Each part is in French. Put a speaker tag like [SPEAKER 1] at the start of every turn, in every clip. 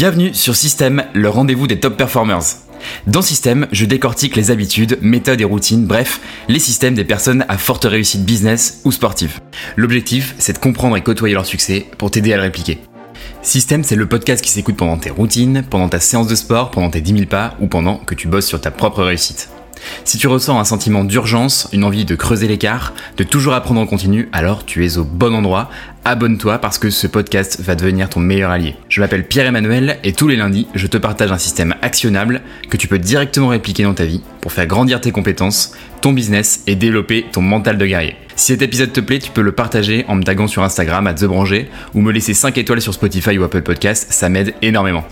[SPEAKER 1] Bienvenue sur Système, le rendez-vous des top performers. Dans Système, je décortique les habitudes, méthodes et routines, bref, les systèmes des personnes à forte réussite business ou sportive. L'objectif, c'est de comprendre et côtoyer leur succès pour t'aider à le répliquer. Système, c'est le podcast qui s'écoute pendant tes routines, pendant ta séance de sport, pendant tes 10 000 pas ou pendant que tu bosses sur ta propre réussite. Si tu ressens un sentiment d'urgence, une envie de creuser l'écart, de toujours apprendre en continu, alors tu es au bon endroit. Abonne-toi parce que ce podcast va devenir ton meilleur allié. Je m'appelle Pierre-Emmanuel et tous les lundis, je te partage un système actionnable que tu peux directement répliquer dans ta vie pour faire grandir tes compétences, ton business et développer ton mental de guerrier. Si cet épisode te plaît, tu peux le partager en me taguant sur Instagram à TheBranger ou me laisser 5 étoiles sur Spotify ou Apple Podcast, ça m'aide énormément.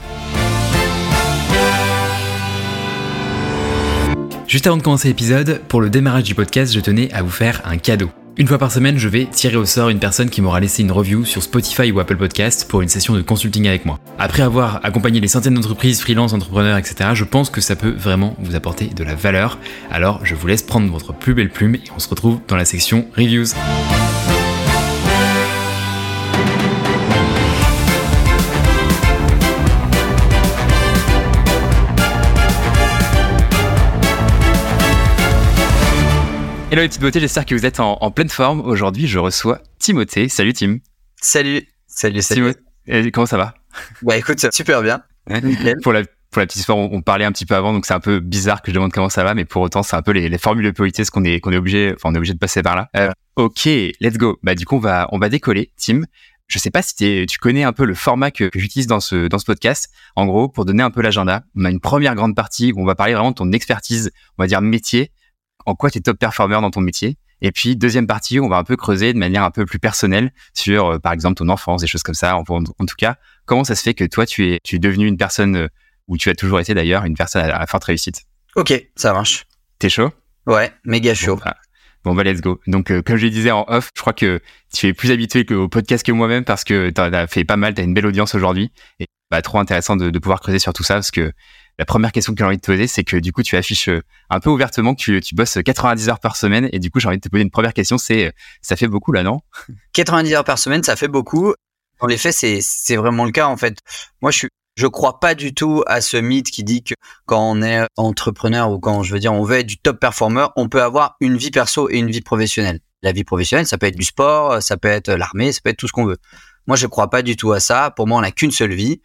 [SPEAKER 1] Juste avant de commencer l'épisode, pour le démarrage du podcast, je tenais à vous faire un cadeau. Une fois par semaine, je vais tirer au sort une personne qui m'aura laissé une review sur Spotify ou Apple Podcast pour une session de consulting avec moi. Après avoir accompagné les centaines d'entreprises, freelance, entrepreneurs, etc., je pense que ça peut vraiment vous apporter de la valeur. Alors, je vous laisse prendre votre plus belle plume et on se retrouve dans la section reviews. Hello les petites beautés, j'espère que vous êtes en, pleine forme. Aujourd'hui, je reçois Timothée. Salut Tim.
[SPEAKER 2] Salut, salut, salut.
[SPEAKER 1] Timothée, comment ça va?
[SPEAKER 2] Bah écoute, super bien.
[SPEAKER 1] pour la pour la petite histoire, on, parlait un petit peu avant, donc c'est un peu bizarre que je demande comment ça va, mais pour autant, c'est un peu les, formules de politesse qu'on est qu'on est obligé, enfin on est obligé de passer par là. Euh, ok, let's go. Bah du coup, on va on va décoller, Tim. Je sais pas si tu connais un peu le format que, que j'utilise dans ce dans ce podcast. En gros, pour donner un peu l'agenda, on a une première grande partie où on va parler vraiment de ton expertise, on va dire métier, en quoi tu es top performer dans ton métier. Et puis, deuxième partie, on va un peu creuser de manière un peu plus personnelle sur, euh, par exemple, ton enfance, des choses comme ça. En, tout cas, comment ça se fait que toi, tu es, tu es devenu une personne, euh, ou tu as toujours été d'ailleurs, une personne à, forte réussite?
[SPEAKER 2] Ok, ça marche.
[SPEAKER 1] T'es chaud?
[SPEAKER 2] Ouais, méga chaud.
[SPEAKER 1] Bon, bah, bon, bah, let's go. Donc, euh, comme je disais en off, je crois que tu es plus habitué au podcast que moi-même parce que tu as fait pas mal, tu as une belle audience aujourd'hui. Et bah, trop intéressant de, de pouvoir creuser sur tout ça parce que la première question que j'ai envie de te poser, c'est que du coup, tu affiches euh, un peu ouvertement que tu, bosses 90 heures par semaine. Et du coup, j'ai envie de te poser une première question, c'est euh, ça fait beaucoup là, non?
[SPEAKER 2] 90 heures par semaine, ça fait beaucoup. Dans les faits, c'est, vraiment le cas en fait. Moi, je suis je crois pas du tout à ce mythe qui dit que quand on est entrepreneur ou quand je veux dire on veut être du top performer, on peut avoir une vie perso et une vie professionnelle. La vie professionnelle, ça peut être du sport, ça peut être l'armée, ça peut être tout ce qu'on veut. Moi, je crois pas du tout à ça. Pour moi, on n'a qu'une seule vie.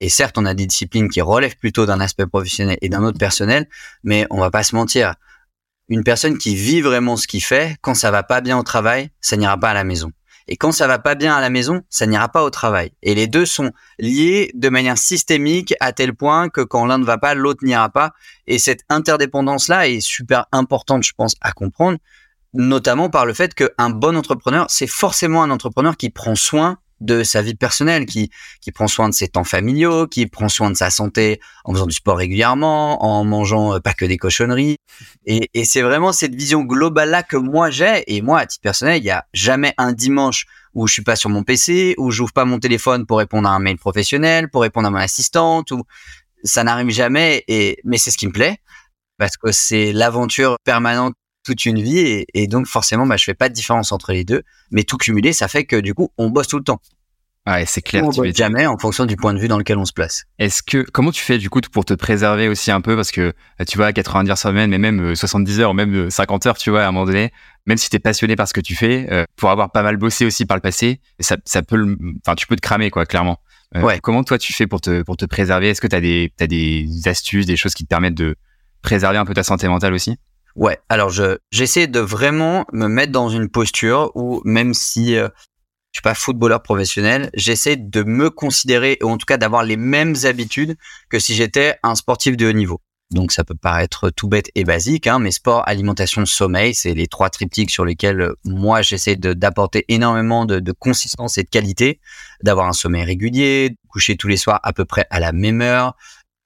[SPEAKER 2] Et certes, on a des disciplines qui relèvent plutôt d'un aspect professionnel et d'un autre personnel, mais on va pas se mentir. Une personne qui vit vraiment ce qu'il fait, quand ça va pas bien au travail, ça n'ira pas à la maison. Et quand ça va pas bien à la maison, ça n'ira pas au travail. Et les deux sont liés de manière systémique à tel point que quand l'un ne va pas, l'autre n'ira pas. Et cette interdépendance-là est super importante, je pense, à comprendre, notamment par le fait qu'un bon entrepreneur, c'est forcément un entrepreneur qui prend soin de sa vie personnelle, qui, qui prend soin de ses temps familiaux, qui prend soin de sa santé en faisant du sport régulièrement, en mangeant euh, pas que des cochonneries. Et, et c'est vraiment cette vision globale-là que moi j'ai. Et moi, à titre personnel, il y a jamais un dimanche où je suis pas sur mon PC, où j'ouvre pas mon téléphone pour répondre à un mail professionnel, pour répondre à mon assistante, ou ça n'arrive jamais. Et mais c'est ce qui me plaît parce que c'est l'aventure permanente toute une vie et, donc forcément bah je fais pas de différence entre les deux mais tout cumulé ça fait que du coup on bosse tout le temps
[SPEAKER 1] Ouais, c'est clair.
[SPEAKER 2] On bosse jamais en fonction du point de vue dans lequel on se place.
[SPEAKER 1] Est-ce que comment tu fais du coup pour te préserver aussi un peu? Parce que euh, tu vois 90 heures semaine mais même 70 euh, heures même 50 euh, heures tu vois à un moment donné même si tu es passionné par ce que tu fais pour avoir pas mal bossé aussi par le passé ça, ça peut enfin tu peux te cramer quoi clairement. ouais. Comment toi tu fais pour te pour te préserver? Est-ce que tu as des t'as des astuces des choses qui te permettent de préserver un peu ta santé mentale aussi?
[SPEAKER 2] Ouais, alors je j'essaie de vraiment me mettre dans une posture où même si euh, je suis pas footballeur professionnel, j'essaie de me considérer ou en tout cas d'avoir les mêmes habitudes que si j'étais un sportif de haut niveau. Donc ça peut paraître tout bête et basique, hein, mais sport, alimentation, sommeil, c'est les trois triptyques sur lesquels moi j'essaie d'apporter énormément de, consistance et de qualité, d'avoir un sommeil régulier, de coucher tous les soirs à peu près à la même heure,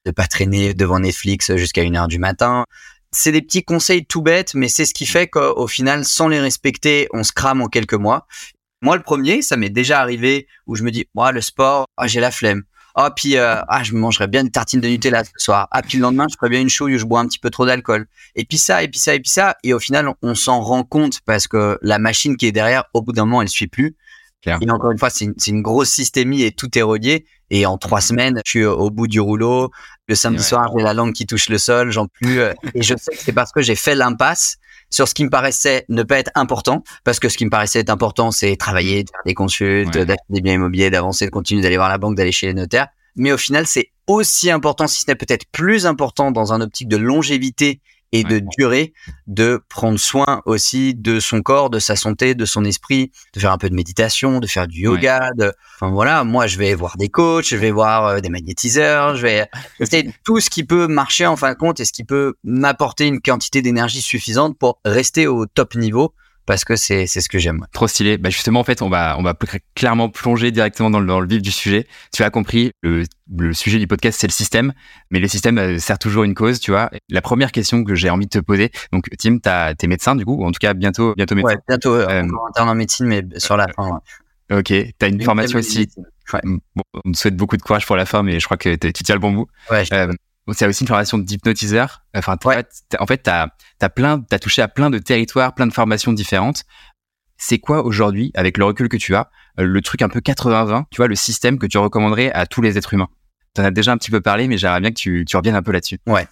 [SPEAKER 2] de pas traîner devant Netflix jusqu'à une heure du matin, c'est des petits conseils tout bêtes, mais c'est ce qui fait qu'au final, sans les respecter, on se crame en quelques mois. Moi, le premier, ça m'est déjà arrivé où je me dis, moi, le sport, ah, j'ai la flemme. Ah, puis, euh, ah, je mangerais bien une tartine de Nutella ce soir. Ah, puis le lendemain, je ferais bien une chouille où je bois un petit peu trop d'alcool. Et puis ça, et puis ça, et puis ça. Et au final, on, s'en rend compte parce que la machine qui est derrière, au bout d'un moment, elle suit plus. Et encore une fois, c'est une, une, grosse systémie et tout est relié. Et en trois semaines, je suis au bout du rouleau. Le samedi soir, j'ai la langue qui touche le sol, j'en plus. Et je sais que c'est parce que j'ai fait l'impasse sur ce qui me paraissait ne pas être important, parce que ce qui me paraissait être important, c'est travailler, de faire des consultes, d'acheter des biens immobiliers, d'avancer, de continuer d'aller voir la banque, d'aller chez les notaires. Mais au final, c'est aussi important, si ce n'est peut-être plus important dans un optique de longévité et de durée, de prendre soin aussi de son corps, de sa santé, de son esprit, de faire un peu de méditation, de faire du yoga. De... Enfin voilà, moi je vais voir des coachs, je vais voir euh, des magnétiseurs, je vais essayer tout ce qui peut marcher en fin de compte et ce qui peut m'apporter une quantité d'énergie suffisante pour rester au top niveau parce que c'est c'est ce que j'aime.
[SPEAKER 1] Trop stylé. Bah justement en fait on va on va clairement plonger directement dans le, dans le vif du sujet. Tu as compris le, le sujet du podcast c'est le système, mais le système euh, sert toujours une cause, tu vois. La première question que j'ai envie de te poser, donc Tim, t'es médecin du coup, ou en tout cas bientôt bientôt médecin.
[SPEAKER 2] Ouais, bientôt euh, euh interne en médecine, mais sur la fin.
[SPEAKER 1] Ouais. Ok, t'as une, formation aussi. Ouais. Bon, on te souhaite beaucoup de courage pour la fin, mais je crois que tu tiens le bon bout.
[SPEAKER 2] Ouais.
[SPEAKER 1] Euh, c'est aussi une formation d'hypnotiseur. Enfin, en fait, tu as, as, plein, as touché à plein de territoires, plein de formations différentes. C'est quoi aujourd'hui, avec le recul que tu as, le truc un peu 80-20, tu vois, le système que tu recommanderais à tous les êtres humains? Tu en as déjà un petit peu parlé, mais j'aimerais bien que tu, tu reviennes un peu là-dessus.
[SPEAKER 2] Ouais.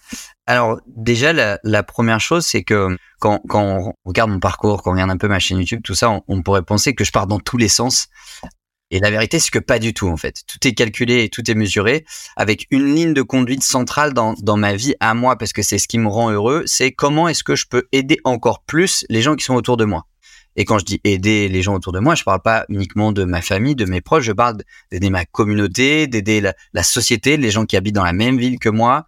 [SPEAKER 2] Alors déjà, la, la première chose, c'est que quand, quand, on regarde mon parcours, quand on regarde un peu ma chaîne YouTube, tout ça, on, on pourrait penser que je pars dans tous les sens. Et la vérité, c'est que pas du tout, en fait. Tout est calculé et tout est mesuré avec une ligne de conduite centrale dans, ma vie à moi, parce que c'est ce qui me rend heureux, c'est comment est-ce que je peux aider encore plus les gens qui sont autour de moi. Et quand je dis aider les gens autour de moi, je parle pas uniquement de ma famille, de mes proches, je parle d'aider ma communauté, d'aider la, la, société, les gens qui habitent dans la même ville que moi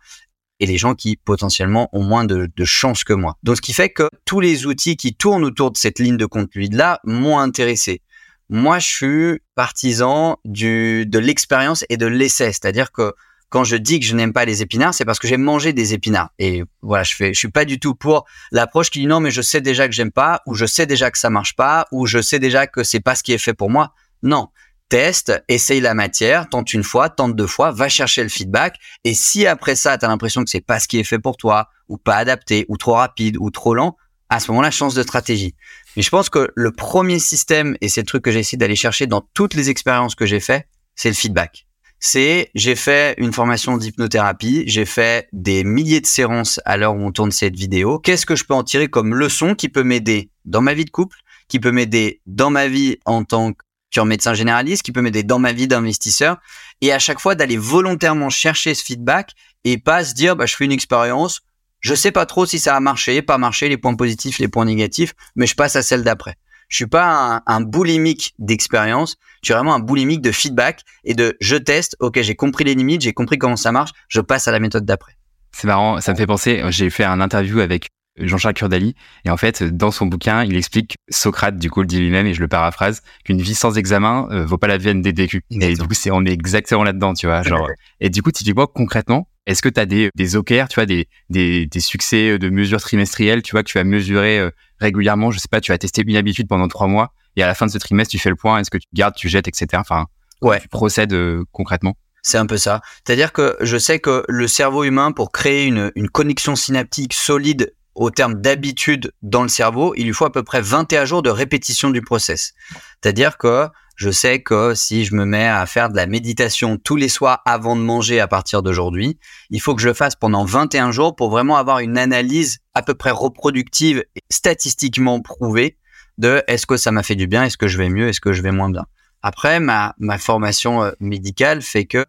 [SPEAKER 2] et les gens qui potentiellement ont moins de, de chance que moi. Donc ce qui fait que tous les outils qui tournent autour de cette ligne de conduite-là m'ont intéressé. Moi, je suis partisan du, de l'expérience et de l'essai. C'est-à-dire que quand je dis que je n'aime pas les épinards, c'est parce que j'ai mangé des épinards. Et voilà, je fais, suis pas du tout pour l'approche qui dit non, mais je sais déjà que j'aime pas, ou je sais déjà que ça marche pas, ou je sais déjà que c'est pas ce qui est fait pour moi. Non. Teste, essaye la matière, tente une fois, tente deux fois, va chercher le feedback. Et si après ça, tu as l'impression que c'est pas ce qui est fait pour toi, ou pas adapté, ou trop rapide, ou trop lent, à ce moment-là, chance de stratégie. Mais je pense que le premier système, et c'est le truc que j'ai essayé d'aller chercher dans toutes les expériences que j'ai fait, c'est le feedback. C'est, j'ai fait une formation d'hypnothérapie, j'ai fait des milliers de séances à l'heure où on tourne cette vidéo. Qu'est-ce que je peux en tirer comme leçon qui peut m'aider dans ma vie de couple, qui peut m'aider dans ma vie en tant que médecin généraliste, qui peut m'aider dans ma vie d'investisseur, et à chaque fois d'aller volontairement chercher ce feedback et pas se dire, bah, je fais une expérience, je sais pas trop si ça a marché, pas marché, les points positifs, les points négatifs, mais je passe à celle d'après. Je suis pas un, un boulimique d'expérience, je suis vraiment un boulimique de feedback et de je teste, ok, j'ai compris les limites, j'ai compris comment ça marche, je passe à la méthode d'après.
[SPEAKER 1] C'est marrant, ça me fait penser, j'ai fait un interview avec Jean-Charles Kurdali. Et en fait, dans son bouquin, il explique, Socrate, du coup, le dit lui-même, et je le paraphrase, qu'une vie sans examen euh, vaut pas la vie des DQ. Et du coup, c'est, on est exactement là-dedans, tu vois. Genre, et du coup, typiquement, concrètement, est-ce que tu as des, des OKR, tu vois, des, des, des succès de mesures trimestrielles, tu vois, que tu vas mesurer euh, régulièrement? Je sais pas, tu vas tester une habitude pendant trois mois, et à la fin de ce trimestre, tu fais le point, est-ce que tu gardes, tu jettes, etc. Enfin, ouais. tu procèdes euh, concrètement
[SPEAKER 2] c'est un peu ça. C'est-à-dire que je sais que le cerveau humain, pour créer une, une connexion synaptique solide au terme d'habitude dans le cerveau, il lui faut à peu près 21 jours de répétition du process. C'est-à-dire que je sais que si je me mets à faire de la méditation tous les soirs avant de manger à partir d'aujourd'hui, il faut que je le fasse pendant 21 jours pour vraiment avoir une analyse à peu près reproductive et statistiquement prouvée de est-ce que ça m'a fait du bien, est-ce que je vais mieux, est-ce que je vais moins bien. Après, ma, ma formation euh, médicale fait que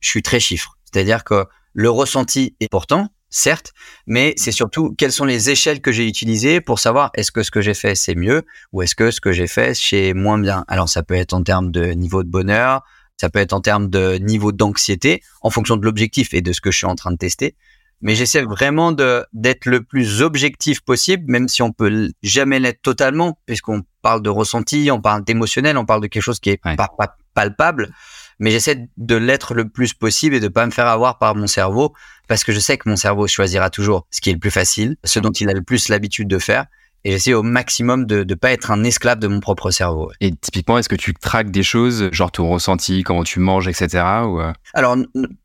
[SPEAKER 2] je suis très chiffre. C'est-à-dire que le ressenti est important, certes, mais c'est surtout quelles sont les échelles que j'ai utilisées pour savoir est-ce que ce que j'ai fait c'est mieux ou est-ce que ce que j'ai fait c'est moins bien. Alors ça peut être en termes de niveau de bonheur, ça peut être en termes de niveau d'anxiété, en fonction de l'objectif et de ce que je suis en train de tester. Mais j'essaie vraiment d'être le plus objectif possible, même si on peut jamais l'être totalement, puisqu'on parle de ressenti, on parle d'émotionnel, on parle de quelque chose qui est pas, pas palpable mais j'essaie de l'être le plus possible et de pas me faire avoir par mon cerveau parce que je sais que mon cerveau choisira toujours ce qui est le plus facile, ce dont il a le plus l'habitude de faire. Et j'essaie au maximum de ne pas être un esclave de mon propre cerveau.
[SPEAKER 1] Et typiquement, est-ce que tu traques des choses, genre ton ressenti, comment tu manges, etc. Ou... Euh?
[SPEAKER 2] Alors,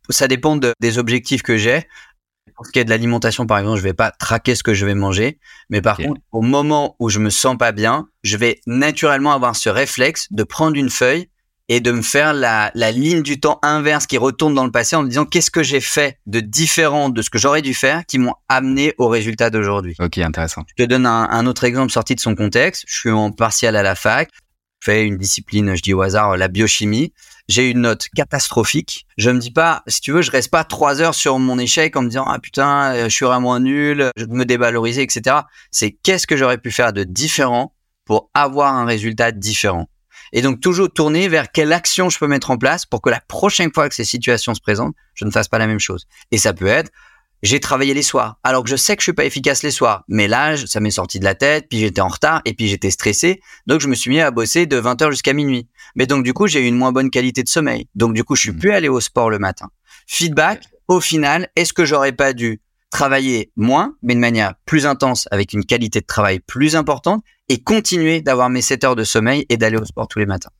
[SPEAKER 2] ça dépend de, des objectifs que j'ai. Pour ce qui est de l'alimentation, par exemple, je vais pas traquer ce que je vais manger, mais par contre, au moment où je me sens pas bien, je vais naturellement avoir ce réflexe de prendre une feuille et de me faire la, la ligne du temps inverse qui retourne dans le passé en me disant qu'est-ce que j'ai fait de différent de ce que j'aurais dû faire qui m'ont amené au résultat d'aujourd'hui?
[SPEAKER 1] Ok, intéressant.
[SPEAKER 2] Je te donne un, un, autre exemple sorti de son contexte. Je suis en partiel à la fac, je fais une discipline, je dis au hasard, la biochimie. J'ai une note catastrophique. Je me dis pas, si tu veux, je reste pas trois heures sur mon échec en me disant ah putain, euh, je suis vraiment nul, je me dévaloriser, etc. C'est qu'est-ce que j'aurais pu faire de différent pour avoir un résultat différent? Et donc toujours tourner vers quelle action je peux mettre en place pour que la prochaine fois que ces situations se présentent, je ne fasse pas la même chose. Et ça peut être, j'ai travaillé les soirs, alors que je sais que je suis pas efficace les soirs, mais là, ça m'est sorti de la tête, puis j'étais en retard, et puis j'étais stressé, donc je me suis mis à bosser de 20h jusqu'à minuit. Mais donc du coup, j'ai eu une moins bonne qualité de sommeil, donc du coup, je suis mmh. plus allé au sport le matin. Feedback, au final, est-ce que j'aurais pas dû travailler moins, mais de manière plus intense, avec une qualité de travail plus importante, et continuer d'avoir mes 7 heures de sommeil et d'aller au sport tous les matins.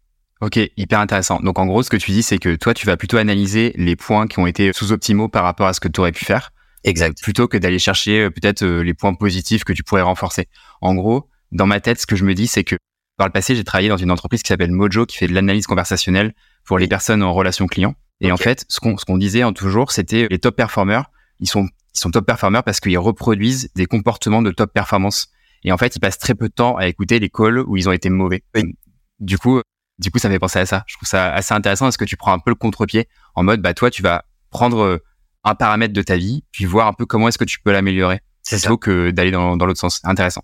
[SPEAKER 1] Ok, hyper intéressant. Donc en gros, ce que tu dis, c'est que toi, tu vas plutôt analyser les points qui ont été sous-optimaux par rapport à ce que tu aurais pu faire.
[SPEAKER 2] Exact.
[SPEAKER 1] Plutôt que d'aller chercher euh, peut-être euh, les points positifs que tu pourrais renforcer. En gros, dans ma tête, ce que je me dis, c'est que par le passé, j'ai travaillé dans une entreprise qui s'appelle Mojo, qui fait de l'analyse conversationnelle pour les personnes en relation client. Et en fait, ce qu'on ce qu'on disait en toujours, c'était les top performers, ils sont ils sont top performers parce qu'ils reproduisent des comportements de top performance. Et en fait, ils passent très peu de temps à écouter les calls où ils ont été mauvais. Du coup, du coup, ça me fait penser à ça. Je trouve ça assez intéressant parce que tu prends un peu le contre-pied en mode, bah, toi, tu vas prendre euh, un paramètre de ta vie, puis voir un peu comment est-ce que tu peux l'améliorer. C'est plutôt que d'aller dans, dans l'autre sens? Intéressant.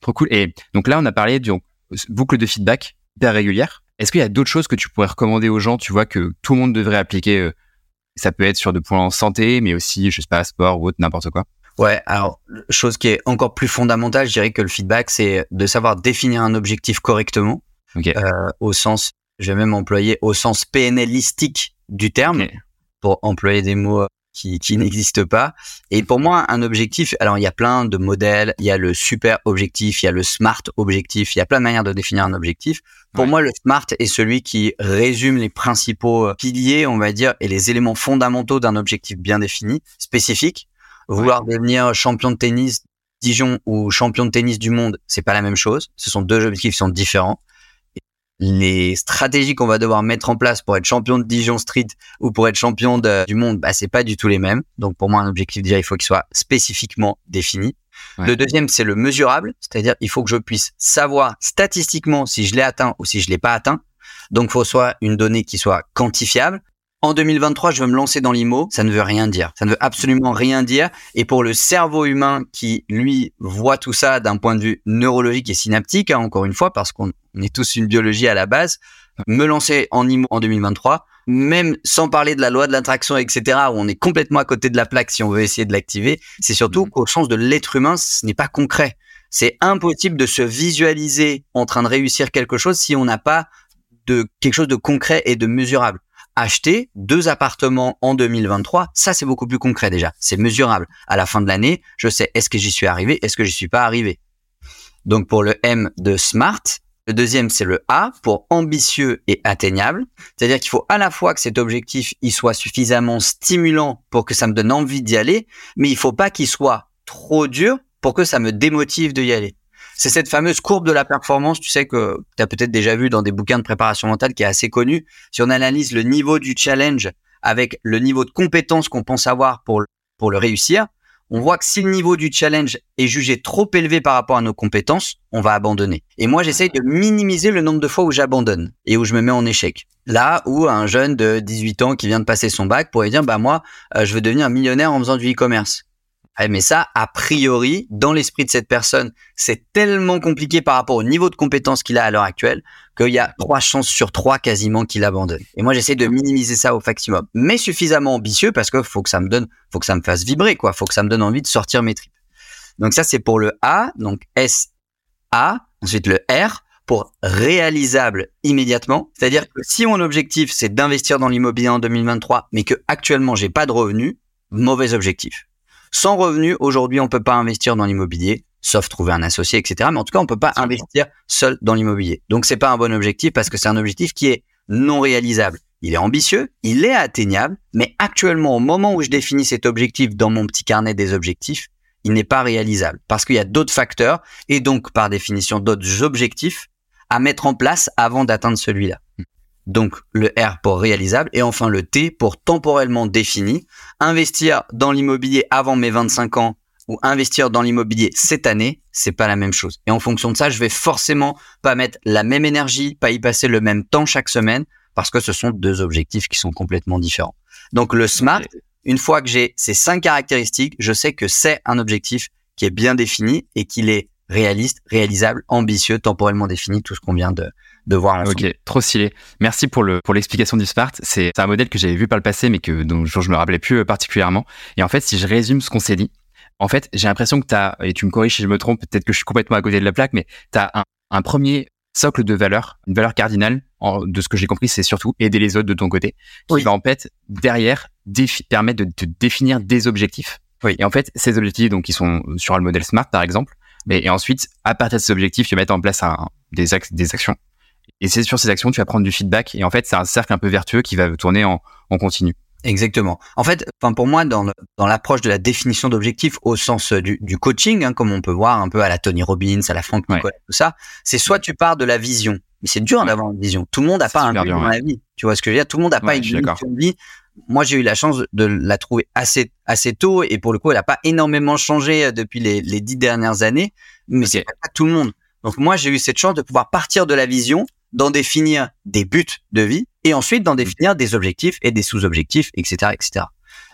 [SPEAKER 1] Trop cool. Et donc là, on a parlé d'une boucle de feedback hyper régulière. Est-ce qu'il y a d'autres choses que tu pourrais recommander aux gens, tu vois, que tout le monde devrait appliquer euh, Ça peut être sur de points en santé, mais aussi, je sais pas, sport ou autre, n'importe quoi.
[SPEAKER 2] Ouais, alors chose qui est encore plus fondamentale, je dirais que le feedback, c'est de savoir définir un objectif correctement,
[SPEAKER 1] okay.
[SPEAKER 2] euh, au sens, je vais même employer au sens PNListique du terme, okay. pour employer des mots euh, qui, qui n'existent pas. Et pour moi, un objectif, alors il y a plein de modèles, il y a le super objectif, il y a le smart objectif, il y a plein de manières de définir un objectif. Pour ouais. moi, le smart est celui qui résume les principaux euh, piliers, on va dire, et les éléments fondamentaux d'un objectif bien défini, spécifique Vouloir ouais. devenir champion de tennis Dijon ou champion de tennis du monde, c'est pas la même chose. Ce sont deux objectifs qui sont différents. Les stratégies qu'on va devoir mettre en place pour être champion de Dijon Street ou pour être champion de, du monde, bah, c'est pas du tout les mêmes. Donc pour moi, un objectif déjà, il faut qu'il soit spécifiquement défini. Ouais. Le deuxième, c'est le mesurable, c'est-à-dire il faut que je puisse savoir statistiquement si je l'ai atteint ou si je l'ai pas atteint. Donc, faut soit une donnée qui soit quantifiable, en 2023, je veux me lancer dans l'IMO, ça ne veut rien dire. Ça ne veut absolument rien dire. Et pour le cerveau humain qui, lui, voit tout ça d'un point de vue neurologique et synaptique, hein, encore une fois, parce qu'on est tous une biologie à la base, me lancer en IMO en 2023, même sans parler de la loi de l'attraction, etc., où on est complètement à côté de la plaque si on veut essayer de l'activer, c'est surtout mmh. qu'au sens de l'être humain, ce n'est pas concret. C'est impossible de se visualiser en train de réussir quelque chose si on n'a pas de quelque chose de concret et de mesurable acheter deux appartements en 2023, ça c'est beaucoup plus concret déjà, c'est mesurable. À la fin de l'année, je sais est-ce que j'y suis arrivé, est-ce que j'y suis pas arrivé? Donc pour le M de smart, le deuxième c'est le A pour ambitieux et atteignable, c'est-à-dire qu'il faut à la fois que cet objectif il soit suffisamment stimulant pour que ça me donne envie d'y aller, mais il faut pas qu'il soit trop dur pour que ça me démotive de y aller. C'est cette fameuse courbe de la performance, tu sais, que tu as peut-être déjà vu dans des bouquins de préparation mentale qui est assez connu. Si on analyse le niveau du challenge avec le niveau de compétence qu'on pense avoir pour, pour le réussir, on voit que si le niveau du challenge est jugé trop élevé par rapport à nos compétences, on va abandonner. Et moi, j'essaye de minimiser le nombre de fois où j'abandonne et où je me mets en échec. Là où un jeune de 18 ans qui vient de passer son bac pourrait dire, bah moi, euh, je veux devenir millionnaire en faisant du e-commerce. Mais ça, a priori, dans l'esprit de cette personne, c'est tellement compliqué par rapport au niveau de compétence qu'il a à l'heure actuelle qu'il y a trois chances sur trois quasiment qu'il abandonne. Et moi, j'essaie de minimiser ça au maximum, mais suffisamment ambitieux parce que faut que ça me donne, faut que ça me fasse vibrer, quoi. Faut que ça me donne envie de sortir mes tripes. Donc ça, c'est pour le A, donc S A. Ensuite le R pour réalisable immédiatement. C'est-à-dire que si mon objectif c'est d'investir dans l'immobilier en 2023, mais que actuellement j'ai pas de revenus, mauvais objectif. Sans revenu, aujourd'hui, on peut pas investir dans l'immobilier, sauf trouver un associé, etc. Mais en tout cas, on peut pas investir seul dans l'immobilier. Donc, c'est pas un bon objectif parce que c'est un objectif qui est non réalisable. il est ambitieux, il est atteignable, mais actuellement, au moment où je définis cet objectif dans mon petit carnet des objectifs, il n'est pas réalisable parce qu'il y a d'autres facteurs et donc par définition d'autres objectifs à mettre en place avant d'atteindre celui-là. Donc le R pour réalisable et enfin le T pour temporellement défini. Investir dans l'immobilier avant mes 25 ans ou investir dans l'immobilier cette année, c'est pas la même chose. Et en fonction de ça, je vais forcément pas mettre la même énergie, pas y passer le même temps chaque semaine parce que ce sont deux objectifs qui sont complètement différents. Donc le SMART, une fois que j'ai ces cinq caractéristiques, je sais que c'est un objectif qui est bien défini et qu'il est réaliste, réalisable, ambitieux, temporellement défini, tout ce qu'on vient de, de voir ensemble.
[SPEAKER 1] Ok, trop stylé. Merci pour le pour l'explication du SMART. C'est un modèle que j'avais vu par le passé, mais que dont je me rappelais plus euh, particulièrement. Et en fait, si je résume ce qu'on s'est dit, en fait, j'ai l'impression que tu as, et tu me corriges si je me trompe, peut-être que je suis complètement à côté de la plaque, mais tu as un, un premier socle de valeur, une valeur cardinale, de ce que j'ai compris, c'est surtout aider les autres de ton côté, qui va en fait derrière permettre de te définir des objectifs.
[SPEAKER 2] Oui.
[SPEAKER 1] Et en fait, ces objectifs, donc, qui sont sur le modèle SMART, par exemple, mais, et ensuite, à partir de ces objectifs, tu vas mettre en place un, des, des actions. Et c'est sur ces actions, tu vas prendre du feedback. Et en fait, c'est un cercle un peu vertueux qui va tourner en, en continu.
[SPEAKER 2] Exactement. En fait, enfin pour moi, dans, dans l'approche de la définition d'objectifs au sens euh, du, du coaching, hein, comme on peut voir un peu à la Tony Robbins, à la Frank Nicolas, tout ça, c'est soit tu pars de la vision, mais c'est dur d'avoir une vision. Tout le monde n'a pas un but dans la vie. Tu vois ce que je veux dire? Tout le monde n'a pas une vision de vie. Moi, j'ai eu la chance de la trouver assez assez tôt et pour le coup, elle n'a pas énormément changé euh, depuis les, les dix dernières années, mais c'est pas tout le monde. Donc moi, j'ai eu cette chance de pouvoir partir de la vision, d'en définir des buts de vie et ensuite d'en définir des objectifs et des sous-objectifs, etc., etc.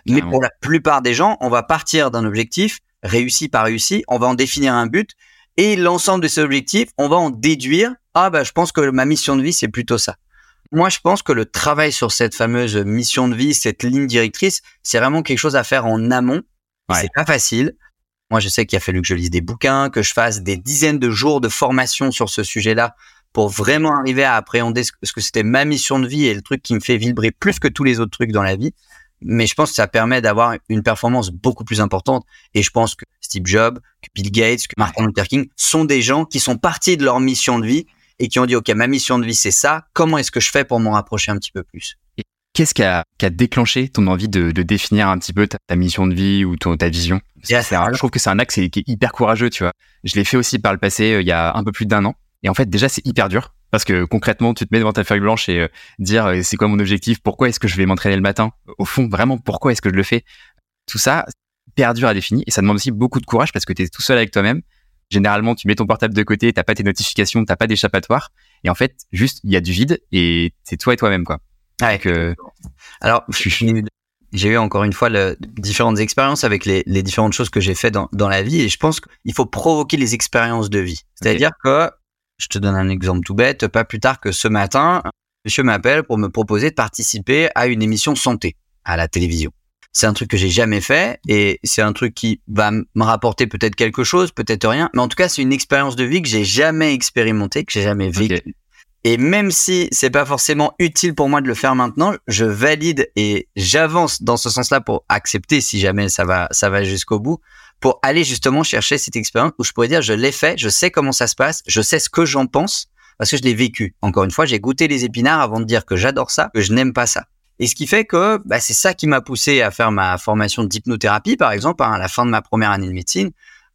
[SPEAKER 2] Mais pour la plupart des gens, on va partir d'un objectif réussi par réussi, on va en définir un but et l'ensemble de ces objectifs, on va en déduire ah bah je pense que ma mission de vie c'est plutôt ça. Moi, je pense que le travail sur cette fameuse mission de vie, cette ligne directrice, c'est vraiment quelque chose à faire en amont.
[SPEAKER 1] Ouais.
[SPEAKER 2] C'est pas facile. Moi, je sais qu'il a fallu que je lise des bouquins, que je fasse des dizaines de jours de formation sur ce sujet-là pour vraiment arriver à appréhender ce que c'était ma mission de vie et le truc qui me fait vibrer plus que tous les autres trucs dans la vie. Mais je pense que ça permet d'avoir une performance beaucoup plus importante. Et je pense que Steve Jobs, que Bill Gates, que Martin Luther King sont des gens qui sont partis de leur mission de vie et qui ont dit, OK, ma mission de vie, c'est ça. Comment est-ce que je fais pour m'en rapprocher un petit peu plus?
[SPEAKER 1] Qu'est-ce qui a, qui a, déclenché ton envie de, de définir un petit peu ta, ta, mission de vie ou ton, ta vision? Je trouve que c'est un axe qui est hyper courageux, tu vois. Je l'ai fait aussi par le passé, euh, il y a un peu plus d'un an. Et en fait, déjà, c'est hyper dur. Parce que concrètement, tu te mets devant ta feuille blanche et euh, dire euh, c'est quoi mon objectif, pourquoi est-ce que je vais m'entraîner le matin, au fond, vraiment, pourquoi est-ce que je le fais? Tout ça, hyper dur à définir et ça demande aussi beaucoup de courage parce que tu es tout seul avec toi-même. Généralement, tu mets ton portable de côté, t'as pas tes notifications, t'as pas d'échappatoire. Et en fait, juste, il y a du vide et c'est toi et toi-même, quoi.
[SPEAKER 2] Euh... Alors, j'ai eu encore une fois le, différentes expériences avec les, les, différentes choses que j'ai fait dans, dans la vie et je pense qu'il faut provoquer les expériences de vie. C'est-à-dire okay. que, je te donne un exemple tout bête, pas plus tard que ce matin, monsieur m'appelle pour me proposer de participer à une émission santé à la télévision. C'est un truc que j'ai jamais fait et c'est un truc qui va me rapporter peut-être quelque chose, peut-être rien, mais en tout cas, c'est une expérience de vie que j'ai jamais expérimentée, que j'ai jamais vécue. Okay. Et même si c'est pas forcément utile pour moi de le faire maintenant, je valide et j'avance dans ce sens-là pour accepter si jamais ça va, ça va jusqu'au bout, pour aller justement chercher cette expérience où je pourrais dire je l'ai fait, je sais comment ça se passe, je sais ce que j'en pense parce que je l'ai vécu. Encore une fois, j'ai goûté les épinards avant de dire que j'adore ça, que je n'aime pas ça. Et ce qui fait que bah, c'est ça qui m'a poussé à faire ma formation d'hypnothérapie, par exemple, hein, à la fin de ma première année de médecine,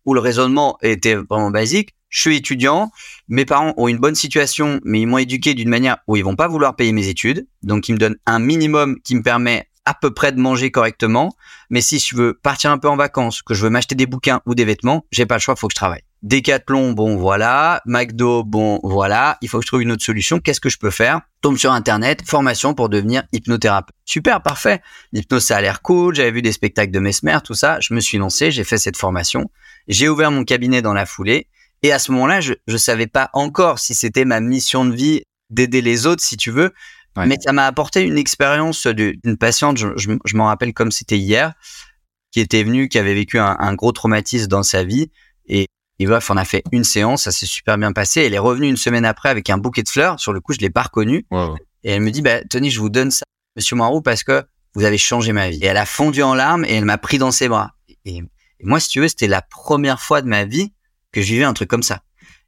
[SPEAKER 2] où le raisonnement était vraiment basique je suis étudiant, mes parents ont une bonne situation, mais ils m'ont éduqué d'une manière où ils vont pas vouloir payer mes études, donc ils me donnent un minimum qui me permet à peu près de manger correctement. Mais si je veux partir un peu en vacances, que je veux m'acheter des bouquins ou des vêtements, j'ai pas le choix, faut que je travaille. Décathlon, bon voilà. McDo, bon voilà. Il faut que je trouve une autre solution. Qu'est-ce que je peux faire? Tombe sur Internet, formation pour devenir hypnothérapeute. Super, parfait. L'hypnose, ça a l'air cool. J'avais vu des spectacles de Mesmer, tout ça. Je me suis lancé, j'ai fait cette formation. J'ai ouvert mon cabinet dans la foulée. Et à ce moment-là, je ne savais pas encore si c'était ma mission de vie d'aider les autres, si tu veux. Ouais. Mais ça m'a apporté une expérience d'une patiente, je, je, je m'en rappelle comme c'était hier, qui était venue, qui avait vécu un, un, gros traumatisme dans sa vie. Et, et bref, on a fait une séance, ça s'est super bien passé. Elle est revenue une semaine après avec un bouquet de fleurs. Sur le coup, je l'ai pas reconnue.
[SPEAKER 1] Wow.
[SPEAKER 2] Et elle me dit, bah, Tony, je vous donne ça, Monsieur Moirou, parce que vous avez changé ma vie. Et elle a fondu en larmes et elle m'a pris dans ses bras. Et, et moi, si tu veux, c'était la première fois de ma vie que je vivais un truc comme ça.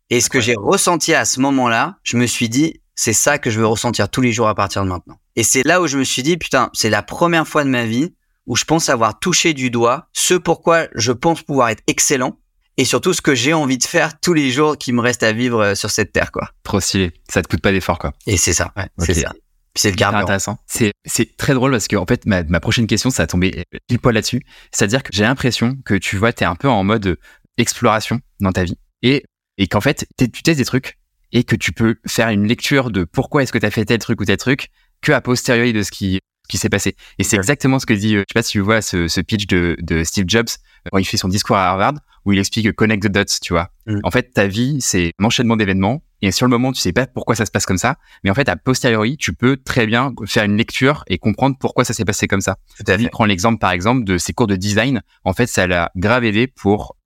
[SPEAKER 2] Et ce que j'ai ressenti à ce moment-là, je me suis dit, c'est ça que je veux ressentir tous les jours à partir de maintenant. Et c'est là où je me suis dit, putain, c'est la première fois de ma vie où je pense avoir touché du doigt ce pourquoi je pense pouvoir être excellent et surtout ce que j'ai envie de faire tous les jours qui me reste à vivre euh, sur cette terre, quoi.
[SPEAKER 1] Trop stylé. Ça te coûte pas d'effort, quoi.
[SPEAKER 2] Et c'est ça, ouais, c'est ça. C'est le carburant.
[SPEAKER 1] intéressant. C'est, c'est très drôle parce que, en fait, ma, ma prochaine question, ça a tombé pile poil là-dessus. C'est-à-dire que j'ai l'impression que tu vois, t'es un peu en mode exploration dans ta vie et, et qu'en fait, tu testes des trucs et que tu peux faire une lecture de pourquoi est-ce que tu as fait tel truc ou tel truc que a posteriori de ce qui qui s'est passé. Et c'est exactement ce que dit, euh, je sais pas si tu vois ce, ce pitch de, de, Steve Jobs euh, quand il fait son discours à Harvard où il explique connect the dots, tu vois. Mm. En fait, ta vie, c'est un enchaînement d'événements et sur le moment, tu sais pas pourquoi ça se passe comme ça, mais en fait, a posteriori, tu peux très bien faire une lecture et comprendre pourquoi ça s'est passé comme ça.
[SPEAKER 2] À fait.
[SPEAKER 1] Prends l'exemple, par exemple, de ses cours de design. En fait, ça l'a grave aidé pour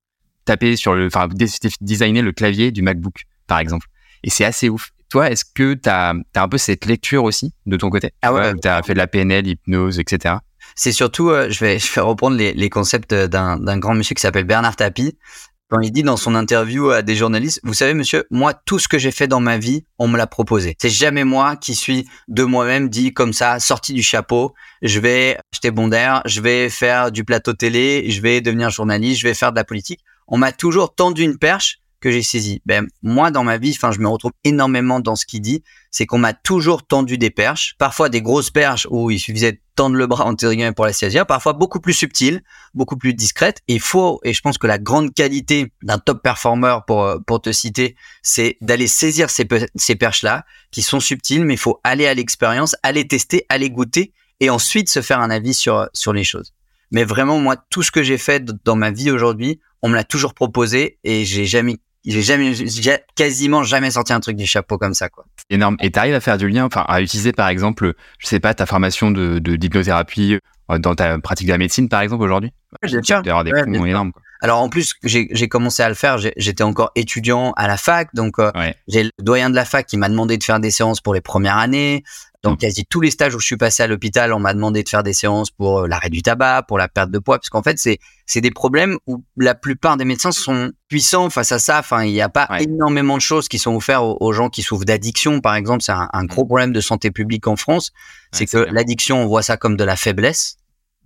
[SPEAKER 1] taper sur le, enfin, designer le clavier du MacBook, par exemple. Et c'est assez ouf. Toi, est-ce que tu as, un peu cette lecture aussi de ton côté?
[SPEAKER 2] Ah ouais.
[SPEAKER 1] Tu as fait de la PNL, hypnose, etc.
[SPEAKER 2] C'est surtout, euh, je, vais, je vais reprendre les, les concepts d'un grand monsieur qui s'appelle Bernard Tapie. Quand il dit dans son interview à des journalistes, vous savez, monsieur, moi, tout ce que j'ai fait dans ma vie, on me l'a proposé. C'est jamais moi qui suis de moi-même dit comme ça, sorti du chapeau, je vais acheter bon d'air, je vais faire du plateau télé, je vais devenir journaliste, je vais faire de la politique. On m'a toujours tendu une perche que j'ai saisi Ben moi dans ma vie, enfin je me retrouve énormément dans ce qu'il dit, c'est qu'on m'a toujours tendu des perches, parfois des grosses perches où il suffisait de tendre le bras entre guillemets pour la saisir, parfois beaucoup plus subtiles, beaucoup plus discrètes. Et faut et je pense que la grande qualité d'un top performer pour euh, pour te citer, c'est d'aller saisir ces ces perches là qui sont subtiles, mais il faut aller à l'expérience, aller tester, aller goûter et ensuite se faire un avis sur sur les choses. Mais vraiment moi tout ce que j'ai fait dans ma vie aujourd'hui, on me l'a toujours proposé et j'ai jamais j'ai jamais, j'ai quasiment jamais sorti un truc du chapeau comme ça, quoi.
[SPEAKER 1] Énorme. Et t'arrives à faire du lien, enfin, à utiliser, par exemple, je sais pas, ta formation de, de d'hypnothérapie euh, dans ta pratique de la médecine, par exemple, aujourd'hui? Avoir des ouais, énormes, quoi.
[SPEAKER 2] Alors en plus, j'ai, j'ai commencé à le faire. J'étais encore étudiant à la fac, donc euh,
[SPEAKER 1] ouais.
[SPEAKER 2] j'ai le doyen de la fac qui m'a demandé de faire des séances pour les premières années. Donc quasi tous les stages où je suis passé à l'hôpital, on m'a demandé de faire des séances pour euh, l'arrêt du tabac, pour la perte de poids, parce qu'en fait c'est c'est des problèmes où la plupart des médecins sont puissants face à ça. Enfin, il n'y a pas
[SPEAKER 1] ouais.
[SPEAKER 2] énormément de choses qui sont offertes aux, aux gens qui souffrent d'addiction, par exemple. C'est un, un, gros problème de santé publique en France. C'est que l'addiction, on voit ça comme de la faiblesse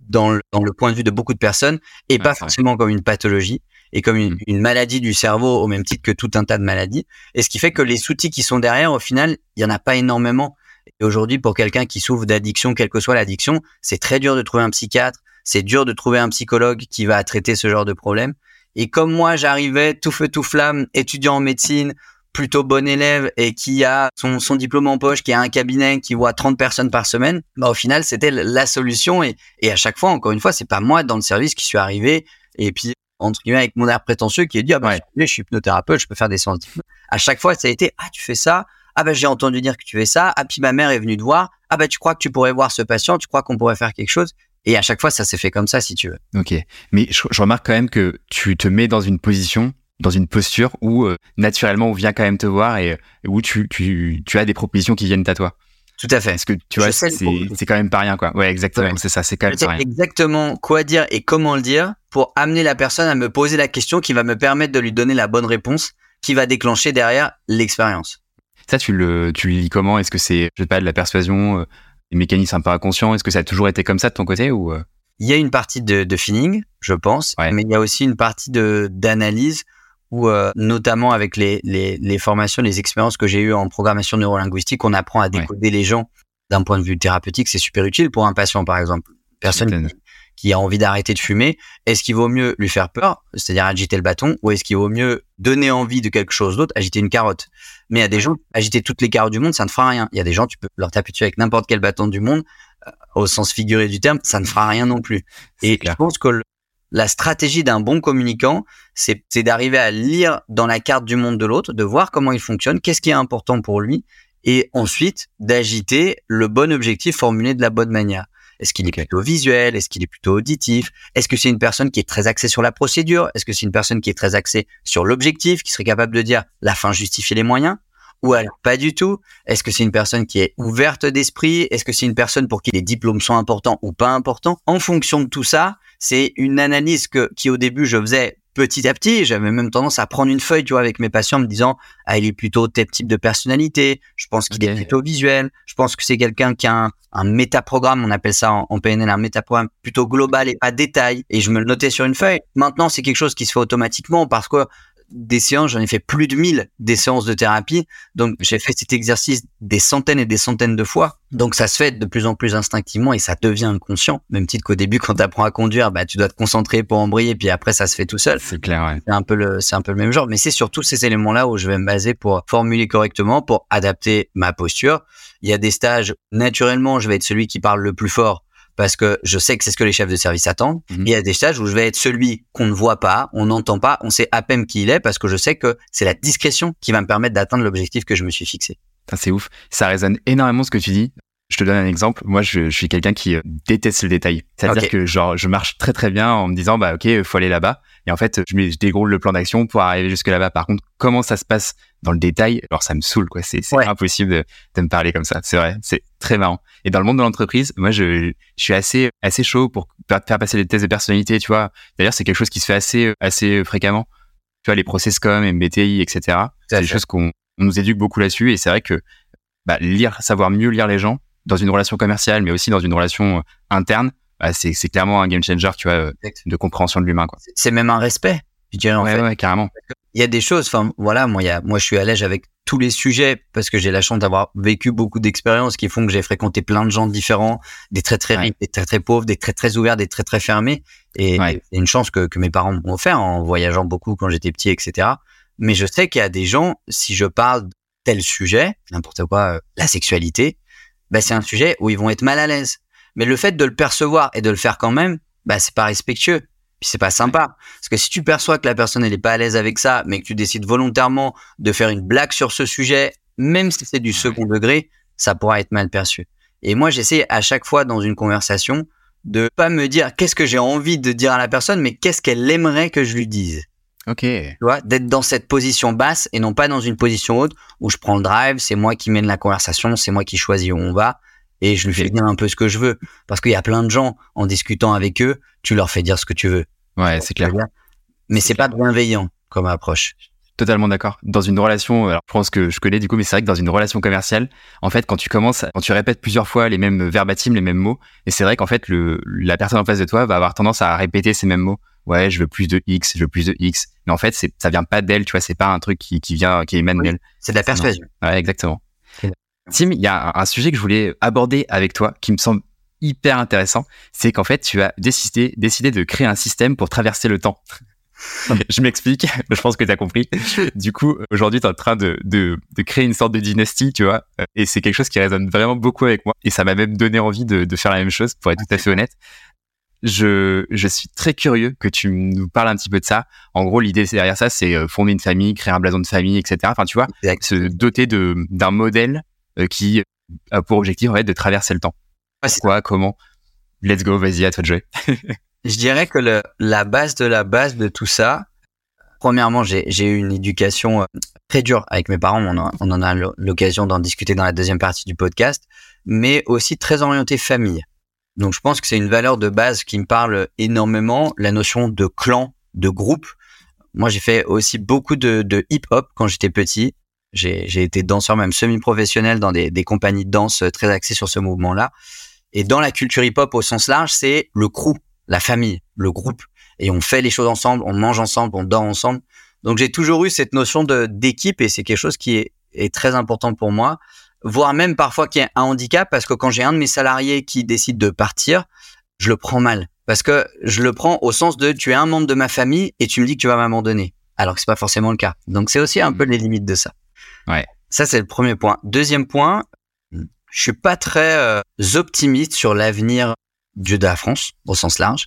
[SPEAKER 2] dans le, dans le point de vue de beaucoup de personnes et
[SPEAKER 1] ouais,
[SPEAKER 2] pas forcément vrai. comme une pathologie et comme une, une, maladie du cerveau au même titre que tout un tas de maladies. Et ce qui fait que les outils qui sont derrière, au final, il y en a pas énormément. Et aujourd'hui, pour quelqu'un qui souffre d'addiction, quelle que soit l'addiction, c'est très dur de trouver un psychiatre, c'est dur de trouver un psychologue qui va traiter ce genre de problème. Et comme moi, j'arrivais tout feu tout flamme, étudiant en médecine, plutôt bon élève et qui a son, son, diplôme en poche, qui a un cabinet qui voit 30 personnes par semaine, bah au final, c'était la solution. Et, et à chaque fois, encore une fois, c'est pas moi dans le service qui suis arrivé et puis entre guillemets avec mon air prétentieux qui est dit ah bah,
[SPEAKER 1] ouais.
[SPEAKER 2] je suis hypnothérapeute, je peux faire des séances. À chaque fois, ça a été ah tu fais ça, ah bah j'ai entendu dire que tu fais ça, ah puis ma mère est venue te voir, ah bah tu crois que tu pourrais voir ce patient, tu crois qu'on pourrait faire quelque chose. Et à chaque fois, ça s'est fait comme ça, si tu veux.
[SPEAKER 1] Ok. Mais je, je, remarque quand même que tu te mets dans une position, dans une posture où euh, naturellement on vient quand même te voir et où tu, tu, tu as des propositions qui viennent à toi.
[SPEAKER 2] Tout à fait.
[SPEAKER 1] Parce que tu vois, c'est, c'est quand même pas rien, quoi. Ouais, exactement. Ouais. C'est ça, c'est quand même pas rien.
[SPEAKER 2] Exactement quoi dire et comment le dire pour amener la personne à me poser la question qui va me permettre de lui donner la bonne réponse qui va déclencher derrière l'expérience.
[SPEAKER 1] Ça, tu le, tu le lis comment? Est-ce que c'est, je sais pas, de la persuasion, euh, des mécanismes un peu inconscients? Est-ce que ça a toujours été comme ça de ton côté ou euh?
[SPEAKER 2] Il y a une partie de, de feeling, je pense,
[SPEAKER 1] ouais.
[SPEAKER 2] mais il y a aussi une partie de d'analyse où, euh, notamment avec les, les, les, formations, les expériences que j'ai eues en programmation neurolinguistique, on apprend à décoder ouais. les gens d'un point de vue thérapeutique. C'est super utile pour un patient, par exemple. Personne qui, qui, a envie d'arrêter de fumer, est-ce qu'il vaut mieux lui faire peur, c'est-à-dire agiter le bâton, ou est-ce qu'il vaut mieux donner envie de quelque chose d'autre, agiter une carotte? Mais il y a des gens, agiter toutes les carottes du monde, ça ne fera rien. Il y a des gens, tu peux leur taper dessus avec n'importe quel bâton du monde, euh, au sens figuré du terme, ça ne fera rien non plus. Et clair. je pense que le, la stratégie d'un bon communicant, c'est d'arriver à lire dans la carte du monde de l'autre, de voir comment il fonctionne, qu'est-ce qui est important pour lui, et ensuite d'agiter le bon objectif formulé de la bonne manière. Est-ce qu'il est plutôt visuel? Est-ce qu'il est plutôt auditif? Est-ce que c'est une personne qui est très axée sur la procédure? Est-ce que c'est une personne qui est très axée sur l'objectif, qui serait capable de dire la fin justifie les moyens? Ou alors pas du tout? Est-ce que c'est une personne qui est ouverte d'esprit? Est-ce que c'est une personne pour qui les diplômes sont importants ou pas importants? En fonction de tout ça, c'est une analyse qui au début je faisais petit à petit, j'avais même tendance à prendre une feuille, tu vois, avec mes patients, en me disant, ah, il est plutôt tel type de personnalité. Je pense qu'il est plutôt visuel. Je pense que c'est quelqu'un qui a un, un métaprogramme, on appelle ça en, en PNL un métaprogramme plutôt global et pas détail. Et je me le notais sur une feuille. Maintenant, c'est quelque chose qui se fait automatiquement parce que des séances, j'en ai fait plus de 1000 des séances de thérapie. Donc, j'ai fait cet exercice des centaines et des centaines de fois. Donc, ça se fait de plus en plus instinctivement et ça devient inconscient. Même titre qu'au début, quand tu apprends à conduire, bah, tu dois te concentrer pour embrayer, puis après, ça se fait tout seul.
[SPEAKER 1] C'est clair, ouais.
[SPEAKER 2] C'est un peu le, c'est un peu le même genre. Mais c'est surtout ces éléments-là où je vais me baser pour formuler correctement, pour adapter ma posture. Il y a des stages, naturellement, je vais être celui qui parle le plus fort parce que je sais que c'est ce que les chefs de service attendent.
[SPEAKER 1] Mhm.
[SPEAKER 2] Il y a des stages où je vais être celui qu'on ne voit pas, on n'entend pas, on sait à peine qui il est parce que je sais que c'est la discrétion qui va me permettre d'atteindre l'objectif que je me suis fixé.
[SPEAKER 1] C'est ouf. Ça résonne énormément ce que tu dis. Je te donne un exemple. Moi, je, je suis quelqu'un qui euh, déteste le détail. C'est-à-dire que genre, je marche très très bien en me disant, bah ok, faut aller là-bas. Et en fait, je, je déroule le plan d'action pour arriver jusque là-bas. Par contre, comment ça se passe dans le détail? Alors, ça me saoule, quoi. C'est
[SPEAKER 2] Ouais.
[SPEAKER 1] impossible de, de me parler comme ça. C'est vrai. C'est très marrant. Et dans le monde de l'entreprise, moi, je, je suis assez assez chaud pour faire passer les tests de personnalité. Tu vois. D'ailleurs, c'est quelque chose qui se fait assez assez fréquemment. Tu vois, les process com, MBTI, etc. C'est des choses qu'on on nous éduque beaucoup là-dessus. Et c'est vrai que bah, lire, savoir mieux lire les gens dans une relation commerciale, mais aussi dans une relation euh, interne, bah, c'est c'est clairement un game changer, tu vois, euh, de compréhension de l'humain. quoi.
[SPEAKER 2] C'est même un respect, je dirais en
[SPEAKER 1] ouais,
[SPEAKER 2] fait.
[SPEAKER 1] ouais, carrément.
[SPEAKER 2] Il y a des choses, enfin voilà, moi, il y a, moi je suis à l'aise avec tous les sujets parce que j'ai la chance d'avoir vécu beaucoup d'expériences qui font que j'ai fréquenté plein de gens différents, des très très
[SPEAKER 1] Ouais.
[SPEAKER 2] riches, des très très pauvres, des très très ouverts, des très très fermés. Et
[SPEAKER 1] Ouais.
[SPEAKER 2] c'est une chance que, que mes parents m'ont offert en voyageant beaucoup quand j'étais petit, etc. Mais je sais qu'il y a des gens, si je parle de tel sujet, n'importe quoi, euh, la sexualité, bah, c'est un sujet où ils vont être mal à l'aise. Mais le fait de le percevoir et de le faire quand même, bah, c'est pas respectueux. Puis c'est pas sympa. Parce que si tu perçois que la personne elle est pas à l'aise avec ça, mais que tu décides volontairement de faire une blague sur ce sujet, même si c'est du second degré, ça pourra être mal perçu. Et moi, j'essaie à chaque fois dans une conversation de pas me dire qu'est-ce que j'ai envie de dire à la personne, mais qu'est-ce qu'elle aimerait que je lui dise.
[SPEAKER 1] Ok.
[SPEAKER 2] Tu vois, d'être dans cette position basse et non pas dans une position haute où je prends le drive, c'est moi qui mène la conversation, c'est moi qui choisis où on va et je lui fais dire un peu ce que je veux. Parce qu'il y a plein de gens, en discutant avec eux, tu leur fais dire ce que tu veux.
[SPEAKER 1] Ouais, c'est clair.
[SPEAKER 2] Mais c'est pas bienveillant comme approche.
[SPEAKER 1] Totalement d'accord. Dans une relation, alors je pense que je connais du coup, mais c'est vrai que dans une relation commerciale, en fait, quand tu commences, quand tu répètes plusieurs fois les mêmes verbatims, les mêmes mots, et c'est vrai qu'en fait, le, la personne en face de toi va avoir tendance à répéter ces mêmes mots. Ouais, je veux plus de X, je veux plus de X. Mais en fait, c'est, ça vient pas d'elle, tu vois, c'est pas un truc qui, qui vient, qui émane
[SPEAKER 2] Oui.
[SPEAKER 1] d'elle.
[SPEAKER 2] C'est de la persuasion.
[SPEAKER 1] Ouais, exactement. Tim, il y a un, un sujet que je voulais aborder avec toi qui me semble hyper intéressant. C'est qu'en fait, tu as décidé, décidé de créer un système pour traverser le temps. je m'explique, je pense que tu as compris. Du coup, aujourd'hui, tu es en train de, de, de créer une sorte de dynastie, tu vois. Et c'est quelque chose qui résonne vraiment beaucoup avec moi. Et ça m'a même donné envie de, de faire la même chose, pour être tout à fait honnête. Je, je suis très curieux que tu nous parles un petit peu de ça. En gros, l'idée derrière ça, c'est euh, fonder une famille, créer un blason de famille, etc. Enfin, tu vois,
[SPEAKER 2] Exact.
[SPEAKER 1] se doter d'un modèle euh, qui a pour objectif en fait de traverser le temps. Quoi, comment? Let's go, vas-y, à toi de jouer.
[SPEAKER 2] Je dirais que le, la base de la base de tout ça, premièrement, j'ai eu une éducation euh, très dure avec mes parents. On, en- on en a l'o- l'occasion d'en discuter dans la deuxième partie du podcast, mais aussi très orienté famille. Donc, je pense que c'est une valeur de base qui me parle énormément, la notion de clan, de groupe. Moi, j'ai fait aussi beaucoup de, hip-hop quand j'étais petit. J'ai été danseur même semi-professionnel dans des, compagnies de danse très axées sur ce mouvement-là. Et dans la culture hip-hop au sens large, c'est le crew, la famille, le groupe. Et on fait les choses ensemble, on mange ensemble, on dort ensemble. Donc j'ai toujours eu cette notion d'équipe et c'est quelque chose qui est très important pour moi. Voire même parfois qu'il y a un handicap parce que quand j'ai un de mes salariés qui décide de partir, je le prends mal. Parce que je le prends au sens de tu es un membre de ma famille et tu me dis que tu vas m'abandonner. Alors que c'est pas forcément le cas. Donc c'est aussi un peu les limites de ça.
[SPEAKER 1] Ouais.
[SPEAKER 2] Ça c'est le premier point. Deuxième point, je suis pas très euh, optimiste sur l'avenir du de la France au sens large.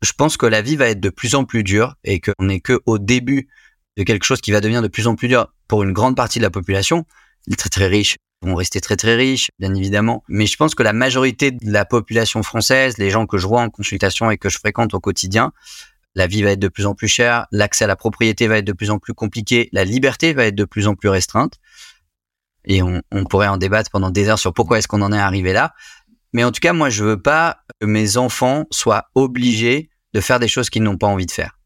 [SPEAKER 2] Je pense que la vie va être de plus en plus dure et qu'on n'est que au début de quelque chose qui va devenir de plus en plus dur pour une grande partie de la population. Les très très riches vont rester très très riches, bien évidemment. Mais je pense que la majorité de la population française, les gens que je vois en consultation et que je fréquente au quotidien, la vie va être de plus en plus chère, l'accès à la propriété va être de plus en plus compliqué, la liberté va être de plus en plus restreinte. Et on, on pourrait en débattre pendant des heures sur pourquoi est-ce qu'on en est arrivé là. Mais en tout cas, moi, je veux pas que mes enfants soient obligés de faire des choses qu'ils n'ont pas envie de faire.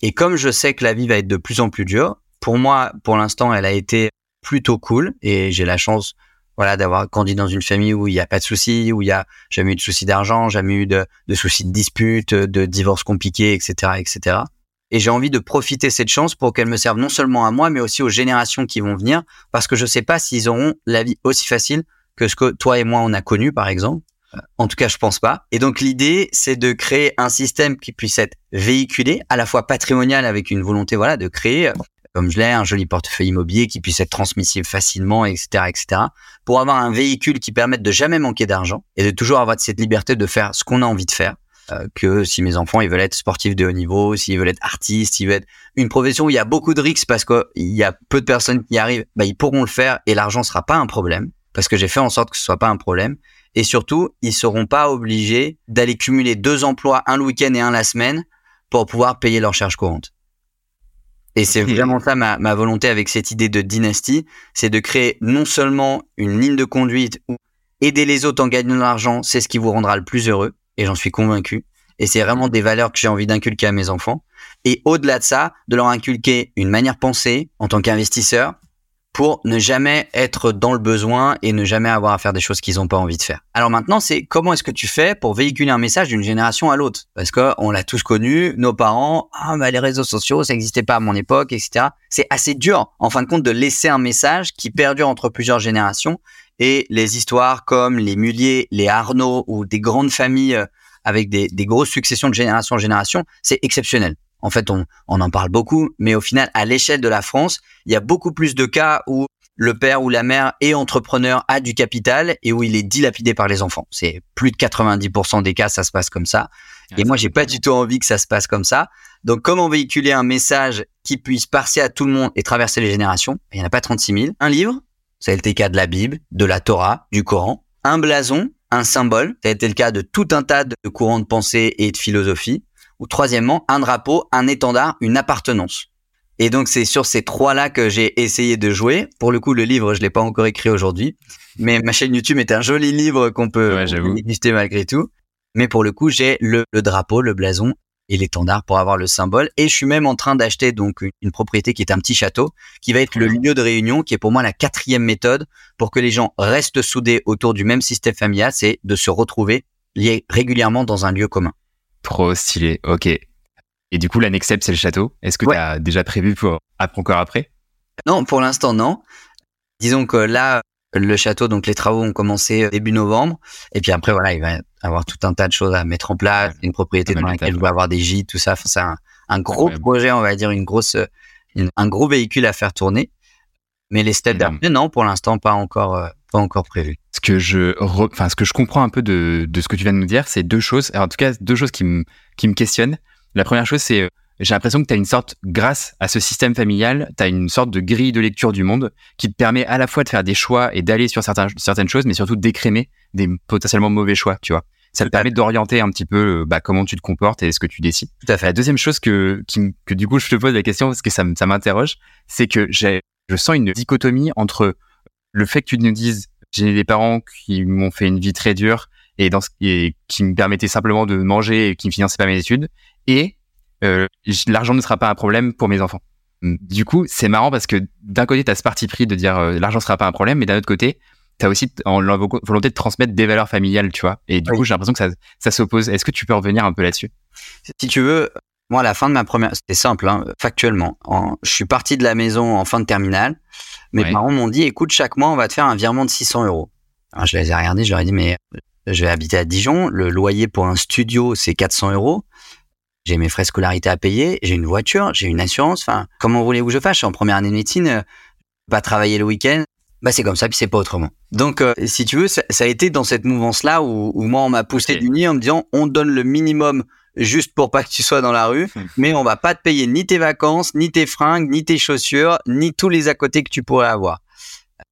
[SPEAKER 2] Et comme je sais que la vie va être de plus en plus dure, pour moi, pour l'instant, elle a été plutôt cool et j'ai la chance voilà d'avoir grandi dans une famille où il n'y a pas de soucis, où il y a jamais eu de soucis d'argent, jamais eu de, de soucis de disputes, de divorces compliqués, etc., etc. Et j'ai envie de profiter cette chance pour qu'elle me serve non seulement à moi, mais aussi aux générations qui vont venir, parce que je sais pas s'ils auront la vie aussi facile que ce que toi et moi on a connu, par exemple. En tout cas, je pense pas. Et donc l'idée, c'est de créer un système qui puisse être véhiculé, à la fois patrimonial avec une volonté, voilà, de créer, comme je l'ai, un joli portefeuille immobilier qui puisse être transmissible facilement, etc., etc. Pour avoir un véhicule qui permette de jamais manquer d'argent et de toujours avoir cette liberté de faire ce qu'on a envie de faire. Euh, que si mes enfants ils veulent être sportifs de haut niveau, s'ils veulent être artistes, s'ils veulent être une profession où il y a beaucoup de risques parce qu'il y a peu de personnes qui y arrivent, bah, ils pourront le faire et l'argent sera pas un problème parce que j'ai fait en sorte que ce soit pas un problème. Et surtout, ils seront pas obligés d'aller cumuler deux emplois, un le week-end et un la semaine, pour pouvoir payer leurs charges courantes. Et c'est vraiment ça ma, ma, volonté avec cette idée de dynastie, c'est de créer non seulement une ligne de conduite où aider les autres en gagnant de l'argent, c'est ce qui vous rendra le plus heureux, et j'en suis convaincu. Et c'est vraiment des valeurs que j'ai envie d'inculquer à mes enfants. Et au-delà de ça, de leur inculquer une manière de penser en tant qu'investisseur, pour ne jamais être dans le besoin et ne jamais avoir à faire des choses qu'ils n'ont pas envie de faire. Alors maintenant, c'est comment est-ce que tu fais pour véhiculer un message d'une génération à l'autre? Parce que on l'a tous connu, nos parents, ah bah les réseaux sociaux, ça n'existait pas à mon époque, etc. C'est assez dur, en fin de compte, de laisser un message qui perdure entre plusieurs générations. Et les histoires comme les Mulier, les Arnaud ou des grandes familles euh, avec des, des grosses successions de génération en génération, c'est exceptionnel. En fait, on, en parle beaucoup, mais au final, à l'échelle de la France, il y a beaucoup plus de cas où le père ou la mère est entrepreneur, a du capital et où il est dilapidé par les enfants. C'est plus de 90% des cas, ça se passe comme ça. et moi, j'ai pas du tout envie que ça se passe comme ça. Donc, comment véhiculer un message qui puisse passer à tout le monde et traverser les générations? Il n'y en a pas 36 000. Un livre, ça a été le cas de la Bible, de la Torah, du Coran. Un blason, un symbole, ça a été le cas de tout un tas de courants de pensée et de philosophie ou troisièmement, un drapeau, un étendard, une appartenance. Et donc c'est sur ces trois-là que j'ai essayé de jouer. Pour le coup, le livre, je l'ai pas encore écrit aujourd'hui, mais ma chaîne YouTube est un joli livre qu'on peut ouais, malgré tout. Mais pour le coup, j'ai le, drapeau, le blason et l'étendard pour avoir le symbole. Et je suis même en train d'acheter donc une, propriété qui est un petit château, qui va être le lieu de réunion, qui est pour moi la quatrième méthode pour que les gens restent soudés autour du même système familial, c'est de se retrouver liés régulièrement dans un lieu commun.
[SPEAKER 1] Trop stylé, ok. Et du coup, la next step, c'est le château. Est-ce que tu as déjà prévu pour encore après?
[SPEAKER 2] Non, pour l'instant, non. Disons que là, le château, donc les travaux ont commencé début novembre. Et puis après, voilà, il va y avoir tout un tas de choses à mettre en place. Une propriété dans laquelle il va avoir des gîtes, tout ça. c'est un, gros projet, on va dire, une grosse, un gros véhicule à faire tourner. Mais les steps d'après, non, pour l'instant, pas encore, euh, pas encore prévu.
[SPEAKER 1] Ce que je, enfin, ce que je comprends un peu de, de ce que tu viens de nous dire, c'est deux choses. en tout cas, deux choses qui me, qui me questionnent. La première chose, c'est, euh, j'ai l'impression que tu as une sorte, grâce à ce système familial, tu as une sorte de grille de lecture du monde qui te permet à la fois de faire des choix et d'aller sur certains, certaines choses, mais surtout d'écrémer des potentiellement mauvais choix, tu vois. Ça te permet d'orienter un petit peu euh, bah, comment tu te comportes et ce que tu décides.
[SPEAKER 2] Tout à fait.
[SPEAKER 1] La deuxième chose que, qui, que du coup je te pose la question parce que ça, ça m'interroge, c'est que j'ai, je sens une dichotomie entre le fait que tu nous dises j'ai des parents qui m'ont fait une vie très dure et, dans ce, et qui me permettaient simplement de manger et qui me finançaient pas mes études et euh, l'argent ne sera pas un problème pour mes enfants. Du coup, c'est marrant parce que d'un côté, tu as ce parti pris de dire euh, l'argent sera pas un problème, mais d'un autre côté, tu as aussi en, la volonté de transmettre des valeurs familiales, tu vois. Et du coup, j'ai l'impression que ça, ça s'oppose. Est-ce que tu peux revenir un peu là-dessus?
[SPEAKER 2] Si tu veux, moi, à la fin de ma première, c'était simple, hein, factuellement. je suis parti de la maison en fin de terminale. Mes parents m'ont dit, écoute, chaque mois, on va te faire un virement de 600 euros. Alors, je les ai regardés, je leur ai dit, mais je vais habiter à Dijon. Le loyer pour un studio, c'est 400 euros. J'ai mes frais scolarité à payer. J'ai une voiture, j'ai une assurance. Enfin, comment voulez-vous que je fasse? En première année de médecine, euh, pas travailler le week-end. Bah c'est comme ça, puis c'est pas autrement. Donc, euh, si tu veux, ça, a été dans cette mouvance-là où, où, moi on m'a poussé du nid en me disant, on donne le minimum juste pour pas que tu sois dans la rue, mais on va pas te payer ni tes vacances, ni tes fringues, ni tes chaussures, ni tous les à côté que tu pourrais avoir.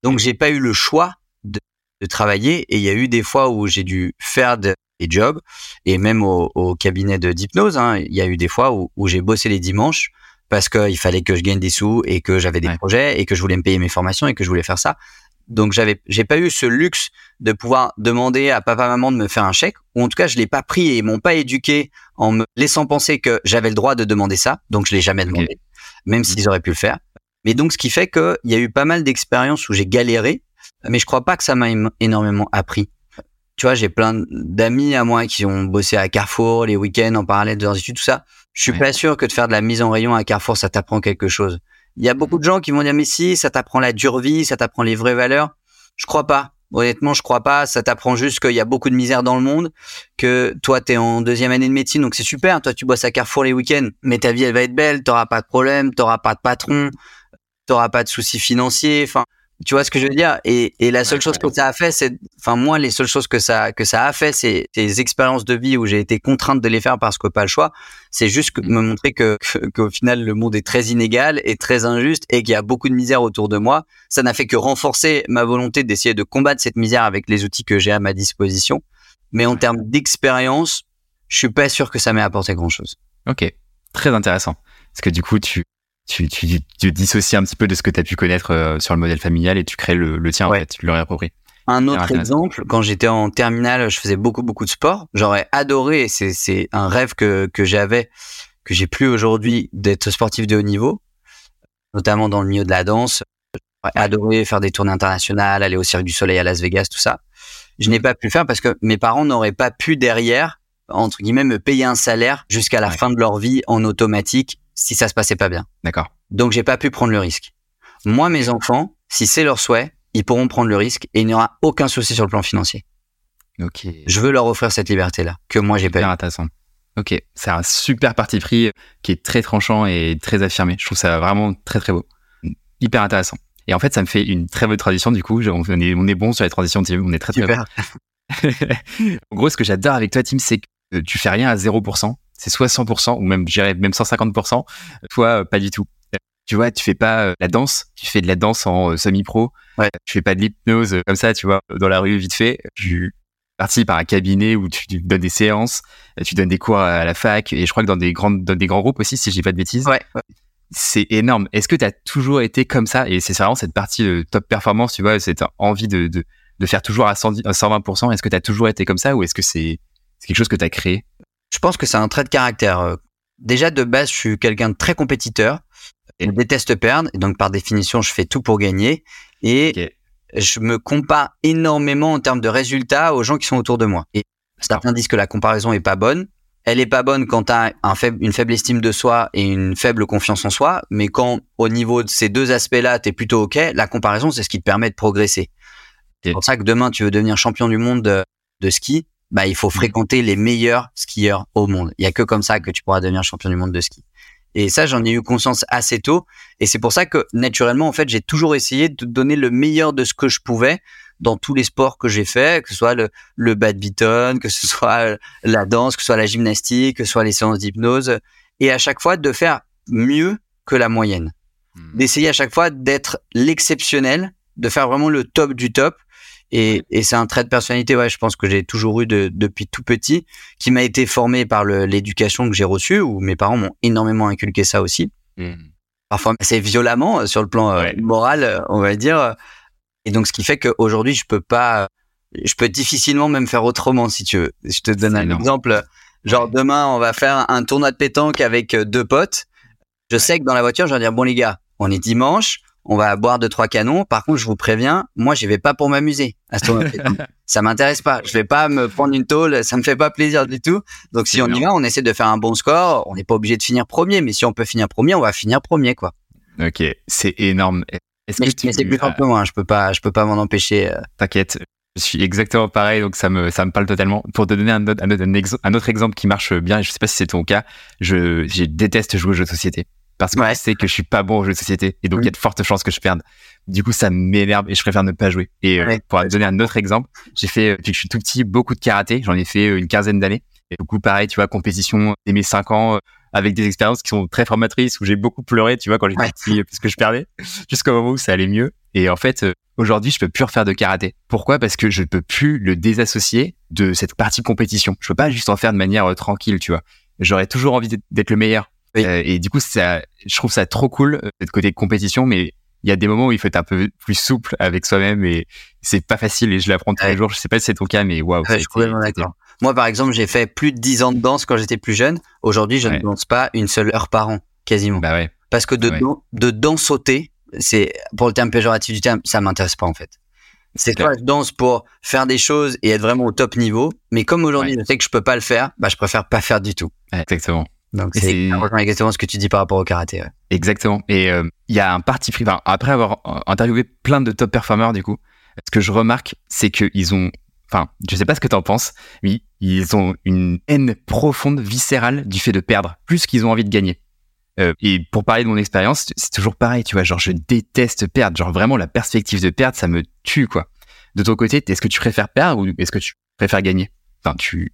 [SPEAKER 2] Donc j'ai pas eu le choix de, travailler. Et il y a eu des fois où j'ai dû faire des jobs. Et même au, cabinet de d'hypnose, hein, il y a eu des fois où, j'ai bossé les dimanches parce qu'il fallait que je gagne des sous et que j'avais des projets et que je voulais me payer mes formations et que je voulais faire ça. Donc j'avais, j'ai pas eu ce luxe de pouvoir demander à papa maman de me faire un chèque, ou en tout cas je l'ai pas pris et ils m'ont pas éduqué en me laissant penser que j'avais le droit de demander ça, donc je l'ai jamais demandé, même s'ils auraient pu le faire. Mais donc, ce qui fait qu'il y a eu pas mal d'expériences où j'ai galéré, mais je crois pas que ça m'a énormément appris. Tu vois, j'ai plein d'amis à moi qui ont bossé à Carrefour les week-ends en parallèle de leurs études, tout ça. Je suis pas sûr que de faire de la mise en rayon à Carrefour, ça t'apprend quelque chose. Il y a beaucoup de gens qui vont dire, mais si, ça t'apprend la dure vie, ça t'apprend les vraies valeurs. Je crois pas. Honnêtement, je crois pas. Ça t'apprend juste qu'il y a beaucoup de misère dans le monde, que toi, tu es en deuxième année de médecine, donc c'est super. Toi, tu bosses à Carrefour les week-ends, mais ta vie, elle va être belle. T'auras pas de problème, t'auras pas de patron, t'auras pas de soucis financiers. Enfin, tu vois ce que je veux dire? Et, la seule chose que ça a fait, c'est, enfin moi, les seules choses que ça que ça a fait, c'est des expériences de vie où j'ai été contrainte de les faire parce que pas le choix. C'est juste que, me montrer que qu'au final le monde est très inégal et très injuste et qu'il y a beaucoup de misère autour de moi. Ça n'a fait que renforcer ma volonté d'essayer de combattre cette misère avec les outils que j'ai à ma disposition. Mais en termes d'expérience, je suis pas sûr que ça m'ait apporté grand chose.
[SPEAKER 1] Ok, très intéressant. Parce que du coup, tu tu, tu, tu dissocies un petit peu de ce que tu as pu connaître euh, sur le modèle familial et tu crées le, le tien, en fait, tu le réappropries.
[SPEAKER 2] Un autre exemple, quand j'étais en terminale, je faisais beaucoup, beaucoup de sport. J'aurais adoré, c'est, c'est un rêve que, que j'avais, que j'ai plus aujourd'hui, d'être sportif de haut niveau, notamment dans le milieu de la danse. J'aurais adoré faire des tournées internationales, aller au Cirque du Soleil à Las Vegas, tout ça. Je n'ai pas pu le faire parce que mes parents n'auraient pas pu derrière, entre guillemets, me payer un salaire jusqu'à la fin de leur vie en automatique si ça se passait pas bien.
[SPEAKER 1] D'accord.
[SPEAKER 2] Donc j'ai pas pu prendre le risque. Moi, mes enfants, si c'est leur souhait, ils pourront prendre le risque et il n'y aura aucun souci sur le plan financier.
[SPEAKER 1] Ok.
[SPEAKER 2] Je veux leur offrir cette liberté-là que moi j'ai pas.
[SPEAKER 1] intéressant. Ok, c'est un super parti pris qui est très tranchant et très affirmé. Je trouve ça vraiment très très beau, hyper intéressant. Et en fait, ça me fait une très bonne transition du coup. On est, on est bon sur les transitions, on est très très
[SPEAKER 2] Super.
[SPEAKER 1] en gros, ce que j'adore avec toi, Tim, c'est que tu fais rien à 0% c'est soit 100% ou même, je même 150%, soit euh, pas du tout. Tu vois, tu fais pas euh, la danse, tu fais de la danse en euh, semi-pro.
[SPEAKER 2] Ouais.
[SPEAKER 1] Tu fais pas de l'hypnose comme ça, tu vois, dans la rue vite fait. Tu parti par un cabinet où tu donnes des séances, tu donnes des cours à la fac et je crois que dans des grands, dans des grands groupes aussi, si j'ai pas de bêtises.
[SPEAKER 2] Ouais.
[SPEAKER 1] C'est énorme. Est-ce que tu as toujours été comme ça? Et c'est vraiment cette partie de top performance, tu vois, cette envie de, de, de faire toujours à, 110, à 120%. Est-ce que tu as toujours été comme ça ou est-ce que c'est quelque chose que tu as créé?
[SPEAKER 2] Je pense que c'est un trait de caractère. Euh, déjà, de base, je suis quelqu'un de très compétiteur. Je déteste perdre. Et donc, par définition, je fais tout pour gagner. Et je me compare énormément en termes de résultats aux gens qui sont autour de moi. Et certains disent que la comparaison est pas bonne. Elle est pas bonne quand tu as un faible, une faible estime de soi et une faible confiance en soi. Mais quand, au niveau de ces deux aspects-là, tu es plutôt OK, la comparaison, c'est ce qui te permet de progresser. C'est pour ça que demain, tu veux devenir champion du monde de, de ski bah, il faut mm. fréquenter les meilleurs skieurs au monde. Il y a que comme ça que tu pourras devenir champion du monde de ski. Et ça, j'en ai eu conscience assez tôt. Et c'est pour ça que, naturellement, en fait, j'ai toujours essayé de donner le meilleur de ce que je pouvais dans tous les sports que j'ai fait, que ce soit le, le badminton, que ce soit la danse, que ce soit la gymnastique, que ce soit les séances d'hypnose. Et à chaque fois, de faire mieux que la moyenne. Mm. D'essayer à chaque fois d'être l'exceptionnel, de faire vraiment le top du top et, et c'est un trait de personnalité, ouais, je pense que j'ai toujours eu de, depuis tout petit, qui m'a été formé par l'éducation que j'ai reçue, où mes parents m'ont énormément inculqué ça aussi. Mmh. Parfois assez violemment euh, sur le plan euh, moral, euh, on va dire. Et donc, ce qui fait qu'aujourd'hui, je peux pas, je peux difficilement même faire autrement, si tu veux. Je te donne un exemple. Genre, demain, on va faire un tournoi de pétanque avec deux potes. Je sais que dans la voiture, je vais dire, bon, les gars, on est dimanche, on va boire deux trois canons. Par contre, je vous préviens, moi, j'y vais pas pour m'amuser. ça m'intéresse pas. Je vais pas me prendre une tôle. Ça me fait pas plaisir du tout. Donc, si on y va, on essaie de faire un bon score. On n'est pas obligé de finir premier, mais si on peut finir premier, on va finir premier, quoi.
[SPEAKER 1] Ok, c'est énorme.
[SPEAKER 2] Mais, mais c'est plus fort que moi. Je peux pas, je peux pas m'en empêcher. Euh.
[SPEAKER 1] T'inquiète. Je suis exactement pareil, donc ça me, ça me parle totalement. Pour te donner un autre, un autre, exemple qui marche bien, je sais pas si c'est ton cas, je, je déteste jouer aux jeux de société parce que je sais que je suis pas bon aux jeux de société et donc il y a de fortes chances que je perde. Du coup, ça m'énerve et je préfère ne pas jouer. Et euh, pour donner un autre exemple, j'ai fait depuis que je suis tout petit beaucoup de karaté. J'en ai fait euh, une quinzaine d'années. Et du coup, pareil, tu vois, compétition dès mes 5 ans euh, avec des expériences qui sont très formatrices où j'ai beaucoup pleuré, tu vois, quand j'étais petit parce que je perdais jusqu'au moment où ça allait mieux. Et en fait, aujourd'hui, je peux plus refaire de karaté. Pourquoi? Parce que je ne peux plus le désassocier de cette partie compétition. Je peux pas juste en faire de manière tranquille, tu vois. J'aurais toujours envie d'être le meilleur euh, et du coup, ça, je trouve ça trop cool, euh, cette côté compétition, mais il y a des moments où il faut être un peu plus souple avec soi-même et c'est pas facile et je l'apprends tous les jours. Je sais pas si c'est ton cas, mais waouh.
[SPEAKER 2] Ouais, je suis complètement d'accord. Moi, par exemple, j'ai fait plus de 10 ans de danse quand j'étais plus jeune. Aujourd'hui, je ne danse pas une seule heure par an, quasiment.
[SPEAKER 1] Bah ouais.
[SPEAKER 2] Parce que de, de danse sauter, c'est, pour le terme péjoratif du terme, ça m'intéresse pas, en fait. C'est toi, je danse pour faire des choses et être vraiment au top niveau. Mais comme aujourd'hui, je sais que je peux pas le faire, bah, je préfère pas faire du tout.
[SPEAKER 1] exactement.
[SPEAKER 2] Donc, c'est exactement ce que tu dis par rapport au karaté.
[SPEAKER 1] Exactement. Et euh, il y a un parti pris. Enfin, après avoir interviewé plein de top performers, du coup, ce que je remarque, c'est qu'ils ont. Enfin, je sais pas ce que tu en penses, mais ils ont une haine profonde, viscérale du fait de perdre, plus qu'ils ont envie de gagner. Euh, et pour parler de mon expérience, c'est toujours pareil, tu vois, genre je déteste perdre, genre vraiment la perspective de perdre, ça me tue, quoi. De ton côté, est-ce que tu préfères perdre ou est-ce que tu préfères gagner? Enfin, tu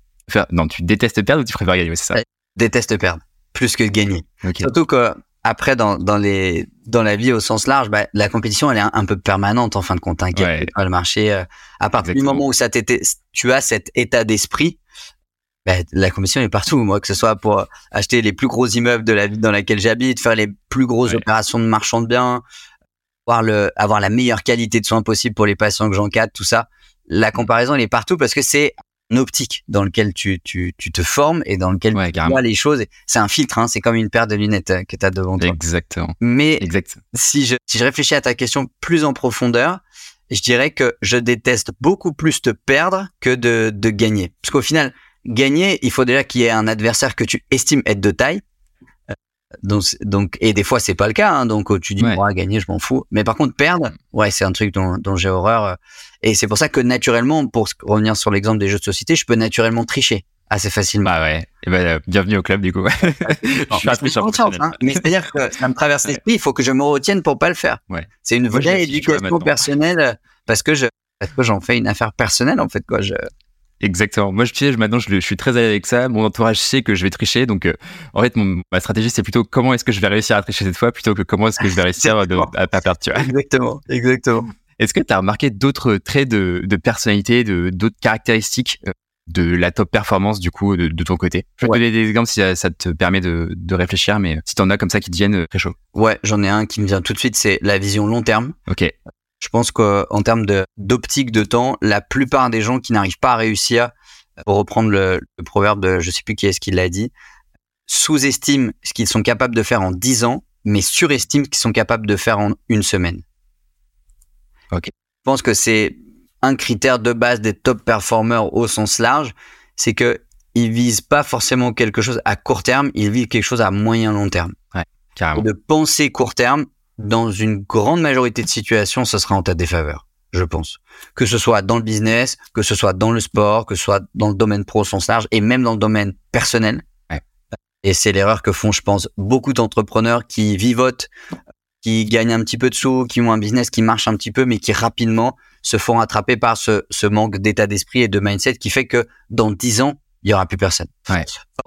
[SPEAKER 1] non, tu détestes perdre ou tu préfères gagner, c'est ça
[SPEAKER 2] Déteste perdre, plus que gagner. Surtout que après, dans, dans, les, dans la vie au sens large, bah, la compétition, elle est un, peu permanente en fin de compte. Hein, le marché. Euh, à partir du moment où ça tu as cet état d'esprit, bah, la compétition est partout. Moi, que ce soit pour acheter les plus gros immeubles de la ville dans laquelle j'habite, faire les plus grosses opérations de marchand de biens, avoir, le, avoir la meilleure qualité de soins possible pour les patients que j'encadre, tout ça. La comparaison, elle est partout parce que c'est optique dans lequel tu, tu, tu te formes et dans lequel tu vois les choses. C'est un filtre, hein, c'est comme une paire de lunettes euh, que tu as devant toi.
[SPEAKER 1] Exactement.
[SPEAKER 2] Mais Si, je, si je réfléchis à ta question plus en profondeur, je dirais que je déteste beaucoup plus te perdre que de, de gagner. Parce qu'au final, gagner, il faut déjà qu'il y ait un adversaire que tu estimes être de taille. Euh, donc, donc, et des fois c'est pas le cas. Hein, donc tu dis moi gagner, je m'en fous. Mais par contre perdre, ouais, c'est un truc dont, dont j'ai horreur. Et c'est pour ça que naturellement, pour revenir sur l'exemple des jeux de société, je peux naturellement tricher assez facilement.
[SPEAKER 1] Bah ouais. Et ben, euh, bienvenue au club du coup.
[SPEAKER 2] je suis hein. Mais c'est-à-dire que ça me traverse l'esprit. Il faut que je me retienne pour pas le faire.
[SPEAKER 1] Ouais.
[SPEAKER 2] C'est une vraie éducation personnelle parce que je parce que j'en fais une affaire personnelle en fait quoi. Je
[SPEAKER 1] Exactement. Moi, je, maintenant, je, je, suis très à avec ça. Mon entourage sait que je vais tricher. Donc, euh, en fait, mon, ma stratégie, c'est plutôt comment est-ce que je vais réussir à tricher cette fois plutôt que comment est-ce que je vais réussir à, à pas perdre, tu vois.
[SPEAKER 2] Exactement. Exactement.
[SPEAKER 1] Est-ce que tu as remarqué d'autres traits de, de personnalité, de, d'autres caractéristiques euh, de la top performance, du coup, de, de ton côté? Je vais te donner des exemples si ça, te permet de, de réfléchir, mais si tu en as comme ça qui te viennent euh, très chaud.
[SPEAKER 2] Ouais, j'en ai un qui me vient tout de suite, c'est la vision long terme.
[SPEAKER 1] Ok.
[SPEAKER 2] Je pense qu'en termes de, d'optique de temps, la plupart des gens qui n'arrivent pas à réussir pour reprendre le, proverbe de je sais plus qui est-ce qui l'a dit, sous-estiment ce qu'ils sont capables de faire en 10 ans, mais surestiment ce qu'ils sont capables de faire en une semaine. Je pense que c'est un critère de base des top performers au sens large, c'est que ils visent pas forcément quelque chose à court terme, ils visent quelque chose à moyen long terme.
[SPEAKER 1] Ouais, carrément.
[SPEAKER 2] de penser court terme, dans une grande majorité de situations, ce sera en ta défaveur je pense. Que ce soit dans le business, que ce soit dans le sport, que ce soit dans le domaine pro au sens large et même dans le domaine personnel. Et c'est l'erreur que font, je pense, beaucoup d'entrepreneurs qui vivotent, qui gagnent un petit peu de sous, qui ont un business qui marche un petit peu, mais qui rapidement se font attraper par ce, ce manque d'état d'esprit et de mindset qui fait que dans dix ans, il y aura plus personne.
[SPEAKER 1] Ouais.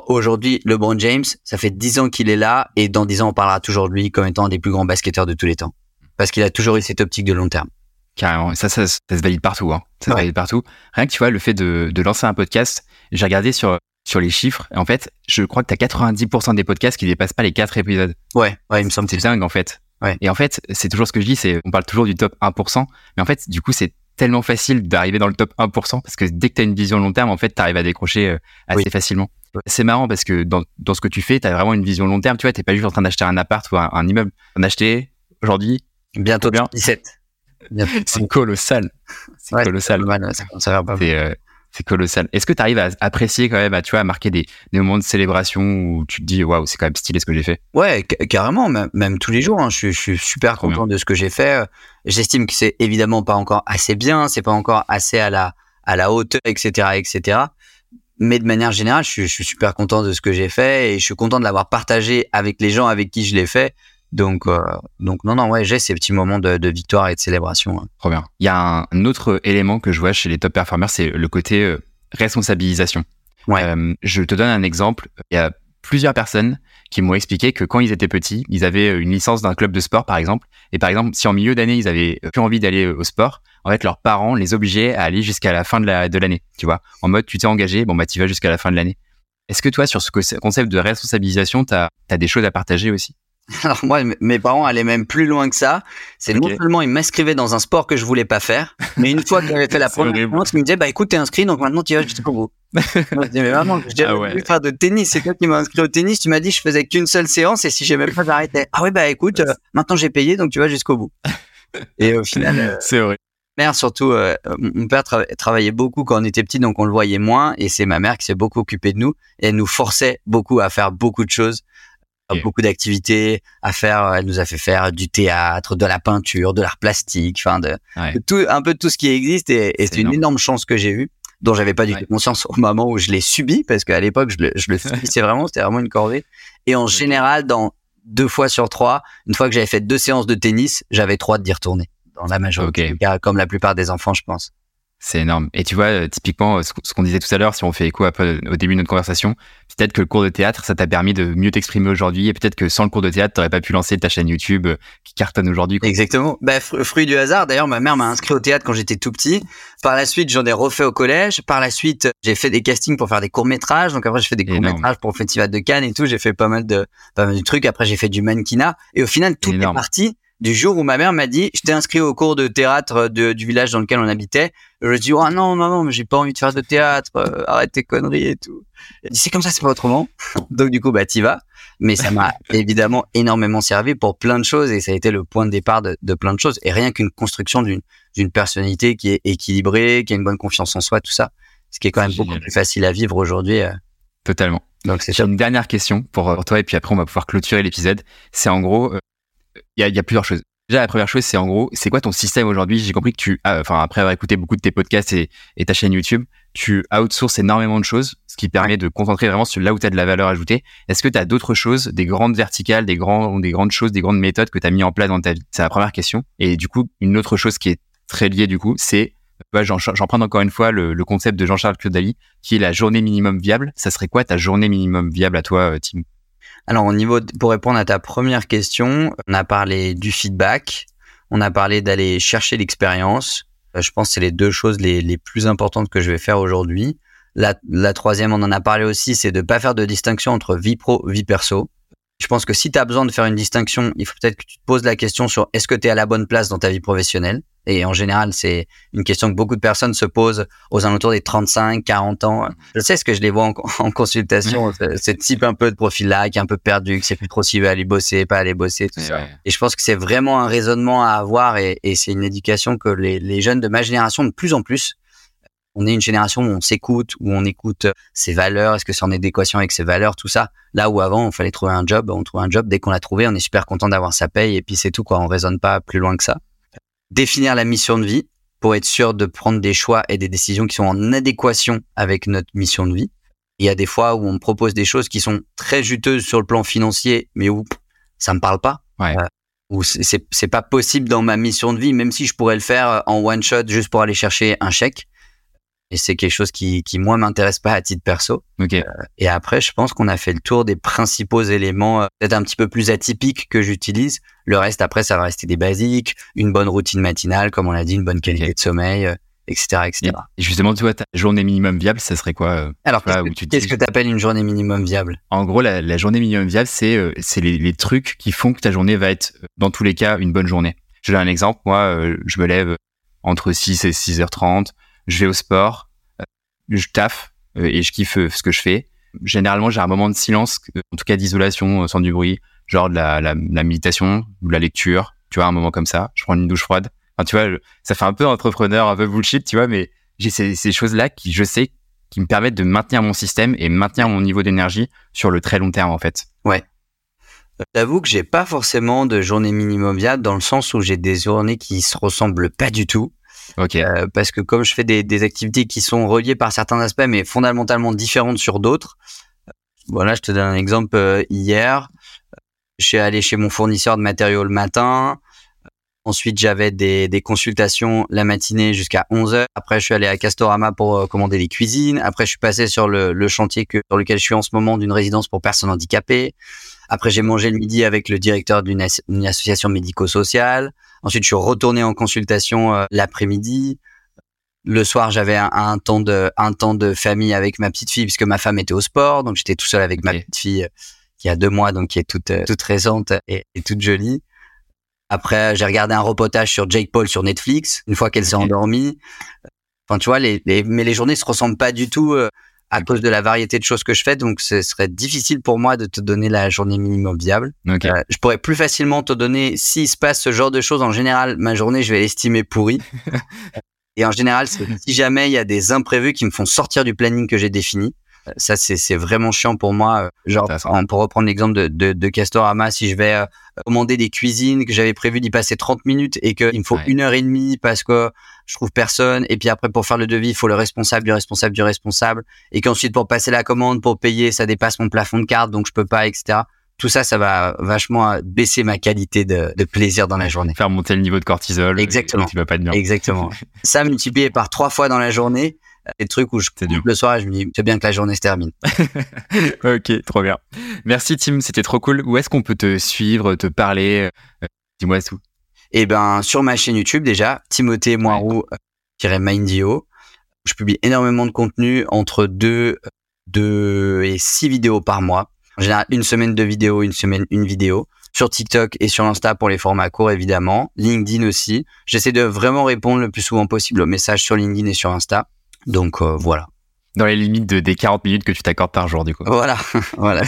[SPEAKER 2] Aujourd'hui, LeBron James, ça fait dix ans qu'il est là et dans dix ans, on parlera toujours de lui comme étant un des plus grands basketteurs de tous les temps. Parce qu'il a toujours eu cette optique de long terme.
[SPEAKER 1] Carrément. Ça, ça, ça, se valide partout. Hein. Ça se valide partout. Rien que tu vois, le fait de, de lancer un podcast, j'ai regardé sur, sur les chiffres. Et en fait, je crois que tu as 90% des podcasts qui dépassent pas les 4 épisodes.
[SPEAKER 2] Ouais, ouais, il me semble.
[SPEAKER 1] C'est dingue, en fait.
[SPEAKER 2] Ouais.
[SPEAKER 1] Et en fait, c'est toujours ce que je dis, c'est, on parle toujours du top 1%. Mais en fait, du coup, c'est tellement facile d'arriver dans le top 1% parce que dès que tu as une vision long terme, en fait, tu arrives à décrocher euh, assez facilement. C'est marrant parce que dans, dans ce que tu fais, tu as vraiment une vision long terme. Tu vois, t'es pas juste en train d'acheter un appart ou un, immeuble. En acheter aujourd'hui.
[SPEAKER 2] Bientôt bien. 17.
[SPEAKER 1] C'est colossal. C'est colossal.
[SPEAKER 2] Euh,
[SPEAKER 1] c'est colossal. Est-ce que tu arrives à apprécier quand même, à, tu vois, à marquer des, des moments de célébration où tu te dis, waouh, c'est quand même stylé ce que j'ai fait?
[SPEAKER 2] Ouais, carrément, même, tous les jours. Hein. je, suis super content de ce que j'ai fait. J'estime que c'est évidemment pas encore assez bien, c'est pas encore assez à la, à la hauteur, etc., etc. Mais de manière générale, je, je suis super content de ce que j'ai fait et je suis content de l'avoir partagé avec les gens avec qui je l'ai fait donc, euh, donc non, non, ouais, j'ai ces petits moments de, de victoire et de célébration.
[SPEAKER 1] Trop bien. Il y a un autre élément que je vois chez les top performers, c'est le côté euh, responsabilisation.
[SPEAKER 2] Ouais.
[SPEAKER 1] Euh, je te donne un exemple. Il y a plusieurs personnes qui m'ont expliqué que quand ils étaient petits, ils avaient une licence d'un club de sport, par exemple. Et par exemple, si en milieu d'année, ils avaient plus envie d'aller au sport, en fait, leurs parents les obligeaient à aller jusqu'à la fin de l'année, la, de tu vois. En mode, tu t'es engagé, bon, bah, tu vas jusqu'à la fin de l'année. Est-ce que toi, sur ce concept de responsabilisation, tu as, as, des choses à partager aussi?
[SPEAKER 2] Alors moi, mes parents allaient même plus loin que ça. C'est non seulement ils m'inscrivaient dans un sport que je voulais pas faire, mais une fois que j'avais fait la première séance, ils me disaient bah écoute t'es inscrit donc maintenant tu vas jusqu'au bout. je disais mais maman, je ah ouais. faire de tennis, c'est toi qui m'as inscrit au tennis. Tu m'as dit je faisais qu'une seule séance et si j'aimais pas j'arrêtais. Ah ouais bah écoute, euh, maintenant j'ai payé donc tu vas jusqu'au bout. Et au final, euh,
[SPEAKER 1] c'est vrai.
[SPEAKER 2] Mère surtout, euh, mon père travaillait beaucoup quand on était petit donc on le voyait moins et c'est ma mère qui s'est beaucoup occupée de nous et elle nous forçait beaucoup à faire beaucoup de choses beaucoup d'activités à faire. Elle nous a fait faire du théâtre, de la peinture, de l'art plastique, enfin de, tout, un peu de tout ce qui existe. Et, c'est une énorme chance que j'ai eue, dont j'avais pas du tout conscience au moment où je l'ai subi, parce qu'à l'époque je le, je le subissais vraiment, c'était vraiment une corvée. Et en général, dans deux fois sur trois, une fois que j'avais fait deux séances de tennis, j'avais trois d'y retourner. Dans la majorité, comme la plupart des enfants, je pense.
[SPEAKER 1] C'est énorme. Et tu vois, euh, typiquement, ce qu'on disait tout à l'heure, si on fait écho au début de notre conversation, peut-être que le cours de théâtre, ça t'a permis de mieux t'exprimer aujourd'hui. Et peut-être que sans le cours de théâtre, t'aurais pas pu lancer ta chaîne YouTube euh, qui cartonne aujourd'hui.
[SPEAKER 2] Exactement. Bah, fruit du hasard. D'ailleurs, ma mère m'a inscrit au théâtre quand j'étais tout petit. Par la suite, j'en ai refait au collège. Par la suite, j'ai fait des castings pour faire des courts-métrages. Donc après, j'ai fait des courts-métrages pour le Festival de Cannes et tout. J'ai fait pas mal de, pas mal de trucs. Après, j'ai fait du mannequinat. Et au final, tout est parti du jour où ma mère m'a dit, je t'ai inscrit au cours de théâtre du village dans lequel on habitait. Je dis, oh non, maman, mais j'ai pas envie de faire de théâtre, euh, arrête tes conneries et tout. Elle dit, c'est comme ça, c'est pas autrement. Donc, du coup, bah, t'y vas. Mais ça m'a évidemment énormément servi pour plein de choses et ça a été le point de départ de, plein de choses. Et rien qu'une construction d'une, d'une personnalité qui est équilibrée, qui a une bonne confiance en soi, tout ça. Ce qui est quand même beaucoup plus facile à vivre aujourd'hui. Euh.
[SPEAKER 1] Totalement. Donc, c'est une dernière question pour, pour, toi et puis après, on va pouvoir clôturer l'épisode. C'est en gros, euh, il y a, plusieurs choses. Déjà, la première chose, c'est en gros, c'est quoi ton système aujourd'hui? J'ai compris que tu, enfin, après avoir écouté beaucoup de tes podcasts et, ta chaîne YouTube, tu outsources énormément de choses, ce qui permet de concentrer vraiment sur là où tu as de la valeur ajoutée. Est-ce que tu as d'autres choses, des grandes verticales, des, des grandes choses, des grandes méthodes que tu as mis en place dans ta vie? C'est la première question. Et du coup, une autre chose qui est très liée, du coup, c'est j'en prends encore une fois le, le concept de Jean-Charles Claudali, qui est la journée minimum viable. Ça serait quoi ta journée minimum viable à toi, euh, Tim?
[SPEAKER 2] Alors au niveau pour répondre à ta première question, on a parlé du feedback, on a parlé d'aller chercher l'expérience. Euh, je pense que c'est les deux choses les, plus importantes que je vais faire aujourd'hui. La, la, troisième, on en a parlé aussi, c'est de pas faire de distinction entre vie pro, vie perso. Je pense que si tu as besoin de faire une distinction, il faut peut-être que tu te poses la question sur est-ce que tu es à la bonne place dans ta vie professionnelle et en général, c'est une question que beaucoup de personnes se posent aux alentours des 35, 40 ans. Je sais ce que je les vois en, consultation, ce type un peu de profil-là, qui est un peu perdu, qui sait plus trop s'il veut aller bosser, pas aller bosser, tout ça. Et je pense que c'est vraiment un raisonnement à avoir et, et c'est une éducation que les, les, jeunes de ma génération, de plus en plus, on est une génération où on s'écoute, où on écoute ses valeurs, est-ce que c'est en adéquation avec ses valeurs, tout ça. Là où avant, il fallait trouver un job, on trouve un job, dès qu'on l'a trouvé, on est super content d'avoir sa paye et puis c'est tout, quoi. On raisonne pas plus loin que ça définir la mission de vie pour être sûr de prendre des choix et des décisions qui sont en adéquation avec notre mission de vie. Il y a des fois où on me propose des choses qui sont très juteuses sur le plan financier, mais où ça me parle pas. Ouais. Euh, où c'est, c'est pas possible dans ma mission de vie, même si je pourrais le faire en one shot juste pour aller chercher un chèque et c'est quelque chose qui, qui moi m'intéresse pas à titre perso.
[SPEAKER 1] Okay.
[SPEAKER 2] Euh, et après, je pense qu'on a fait le tour des principaux éléments, euh, peut-être un petit peu plus atypiques que j'utilise. Le reste, après, ça va rester des basiques, une bonne routine matinale, comme on l'a dit, une bonne qualité de sommeil, etc., euh, etc.
[SPEAKER 1] Et justement, tu vois, ta journée minimum viable, ça serait quoi
[SPEAKER 2] Alors, qu'est-ce que tu appelles une journée minimum viable?
[SPEAKER 1] En gros, la, la, journée minimum viable, c'est c'est les, les, trucs qui font que ta journée va être, dans tous les cas, une bonne journée. Je donne un exemple. Moi, je me lève entre 6 et 6h30 je vais au sport, euh, je taffe euh, et je kiffe euh, ce que je fais. Généralement, j'ai un moment de silence, en tout cas d'isolation, sans du bruit, genre de la, méditation ou de la lecture, tu vois, un moment comme ça. Je prends une douche froide. Enfin, tu vois, ça fait un peu entrepreneur, un peu bullshit, tu vois, mais j'ai ces, ces choses-là qui, je sais, qui me permettent de maintenir mon système et maintenir mon niveau d'énergie sur le très long terme, en fait.
[SPEAKER 2] Ouais. J'avoue que j'ai pas forcément de journée minimum viable dans le sens où j'ai des journées qui se ressemblent pas du tout.
[SPEAKER 1] Euh,
[SPEAKER 2] parce que comme je fais des, activités qui sont reliées par certains aspects, mais fondamentalement différentes sur d'autres. Euh, voilà, je te donne un exemple. Euh, hier, je suis allé chez mon fournisseur de matériaux le matin. Ensuite, j'avais des, consultations la matinée jusqu'à 11 heures. Après, je suis allé à Castorama pour commander des cuisines. Après, je suis passé sur le, chantier sur lequel je suis en ce moment d'une résidence pour personnes handicapées. Après, j'ai mangé le midi avec le directeur d'une association médico-sociale. Ensuite, je suis retourné en consultation euh, l'après-midi. Le soir, j'avais un, temps de un temps de famille avec ma petite fille puisque ma femme était au sport, donc j'étais tout seul avec ma petite fille qui a deux mois, donc qui est toute, toute récente et, toute jolie. Après, j'ai regardé un reportage sur Jake Paul sur Netflix, une fois qu'elle s'est endormie. Enfin, tu vois, les, mais les journées se ressemblent pas du tout à cause de la variété de choses que je fais. Donc, ce serait difficile pour moi de te donner la journée minimum viable. Euh, je pourrais plus facilement te donner, s'il se passe ce genre de choses, en général, ma journée, je vais l'estimer pourrie. Et en général, si jamais il y a des imprévus qui me font sortir du planning que j'ai défini, ça, c'est vraiment chiant pour moi. Genre, pour reprendre l'exemple de, de, de, Castorama, si je vais euh, commander des cuisines que j'avais prévu d'y passer 30 minutes et qu'il me faut une heure et demie parce que je trouve personne. Et puis après, pour faire le devis, il faut le responsable du responsable du responsable. Et qu'ensuite, pour passer la commande, pour payer, ça dépasse mon plafond de carte, donc je peux pas, etc. Tout ça, ça va vachement euh, baisser ma qualité de, de plaisir dans la journée.
[SPEAKER 1] Faire monter le niveau de cortisol.
[SPEAKER 2] Exactement.
[SPEAKER 1] Tu vas pas.
[SPEAKER 2] Exactement. ça multiplié par trois fois dans la journée, des trucs où je coupe le soir et je me dis c'est bien que la journée se termine.
[SPEAKER 1] ok, trop bien. Merci Tim, c'était trop cool. Où est-ce qu'on peut te suivre, te parler euh, Dis-moi tout.
[SPEAKER 2] Eh ben sur ma chaîne YouTube déjà, Timothée Moirou Mindio. Je publie énormément de contenu entre deux, deux et six vidéos par mois. En général, une semaine de vidéos, une semaine une vidéo. Sur TikTok et sur Insta pour les formats courts évidemment. LinkedIn aussi. J'essaie de vraiment répondre le plus souvent possible aux messages sur LinkedIn et sur Insta. Donc euh, voilà.
[SPEAKER 1] Dans les limites de, des 40 minutes que tu t'accordes par jour, du coup.
[SPEAKER 2] Voilà, voilà.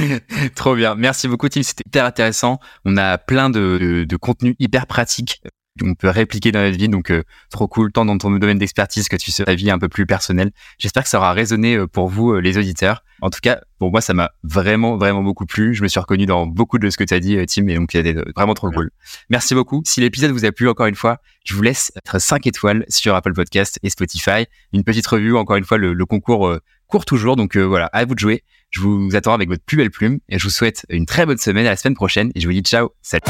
[SPEAKER 1] Trop bien. Merci beaucoup, Tim. C'était hyper intéressant. On a plein de, de, de contenus hyper pratiques on peut répliquer dans notre vie. Donc, euh, trop cool, tant dans ton domaine d'expertise que tu sais ta vie un peu plus personnelle. J'espère que ça aura résonné euh, pour vous, euh, les auditeurs. En tout cas, pour moi, ça m'a vraiment, vraiment beaucoup plu. Je me suis reconnu dans beaucoup de ce que tu as dit, Tim, et donc, c'était vraiment trop cool. Merci beaucoup. Si l'épisode vous a plu, encore une fois, je vous laisse être 5 étoiles sur Apple Podcast et Spotify. Une petite revue, encore une fois, le, concours court toujours. Donc, voilà, à vous de jouer. Je vous attends avec votre plus belle plume et je vous souhaite une très bonne semaine à la semaine prochaine et je vous dis ciao. Salut.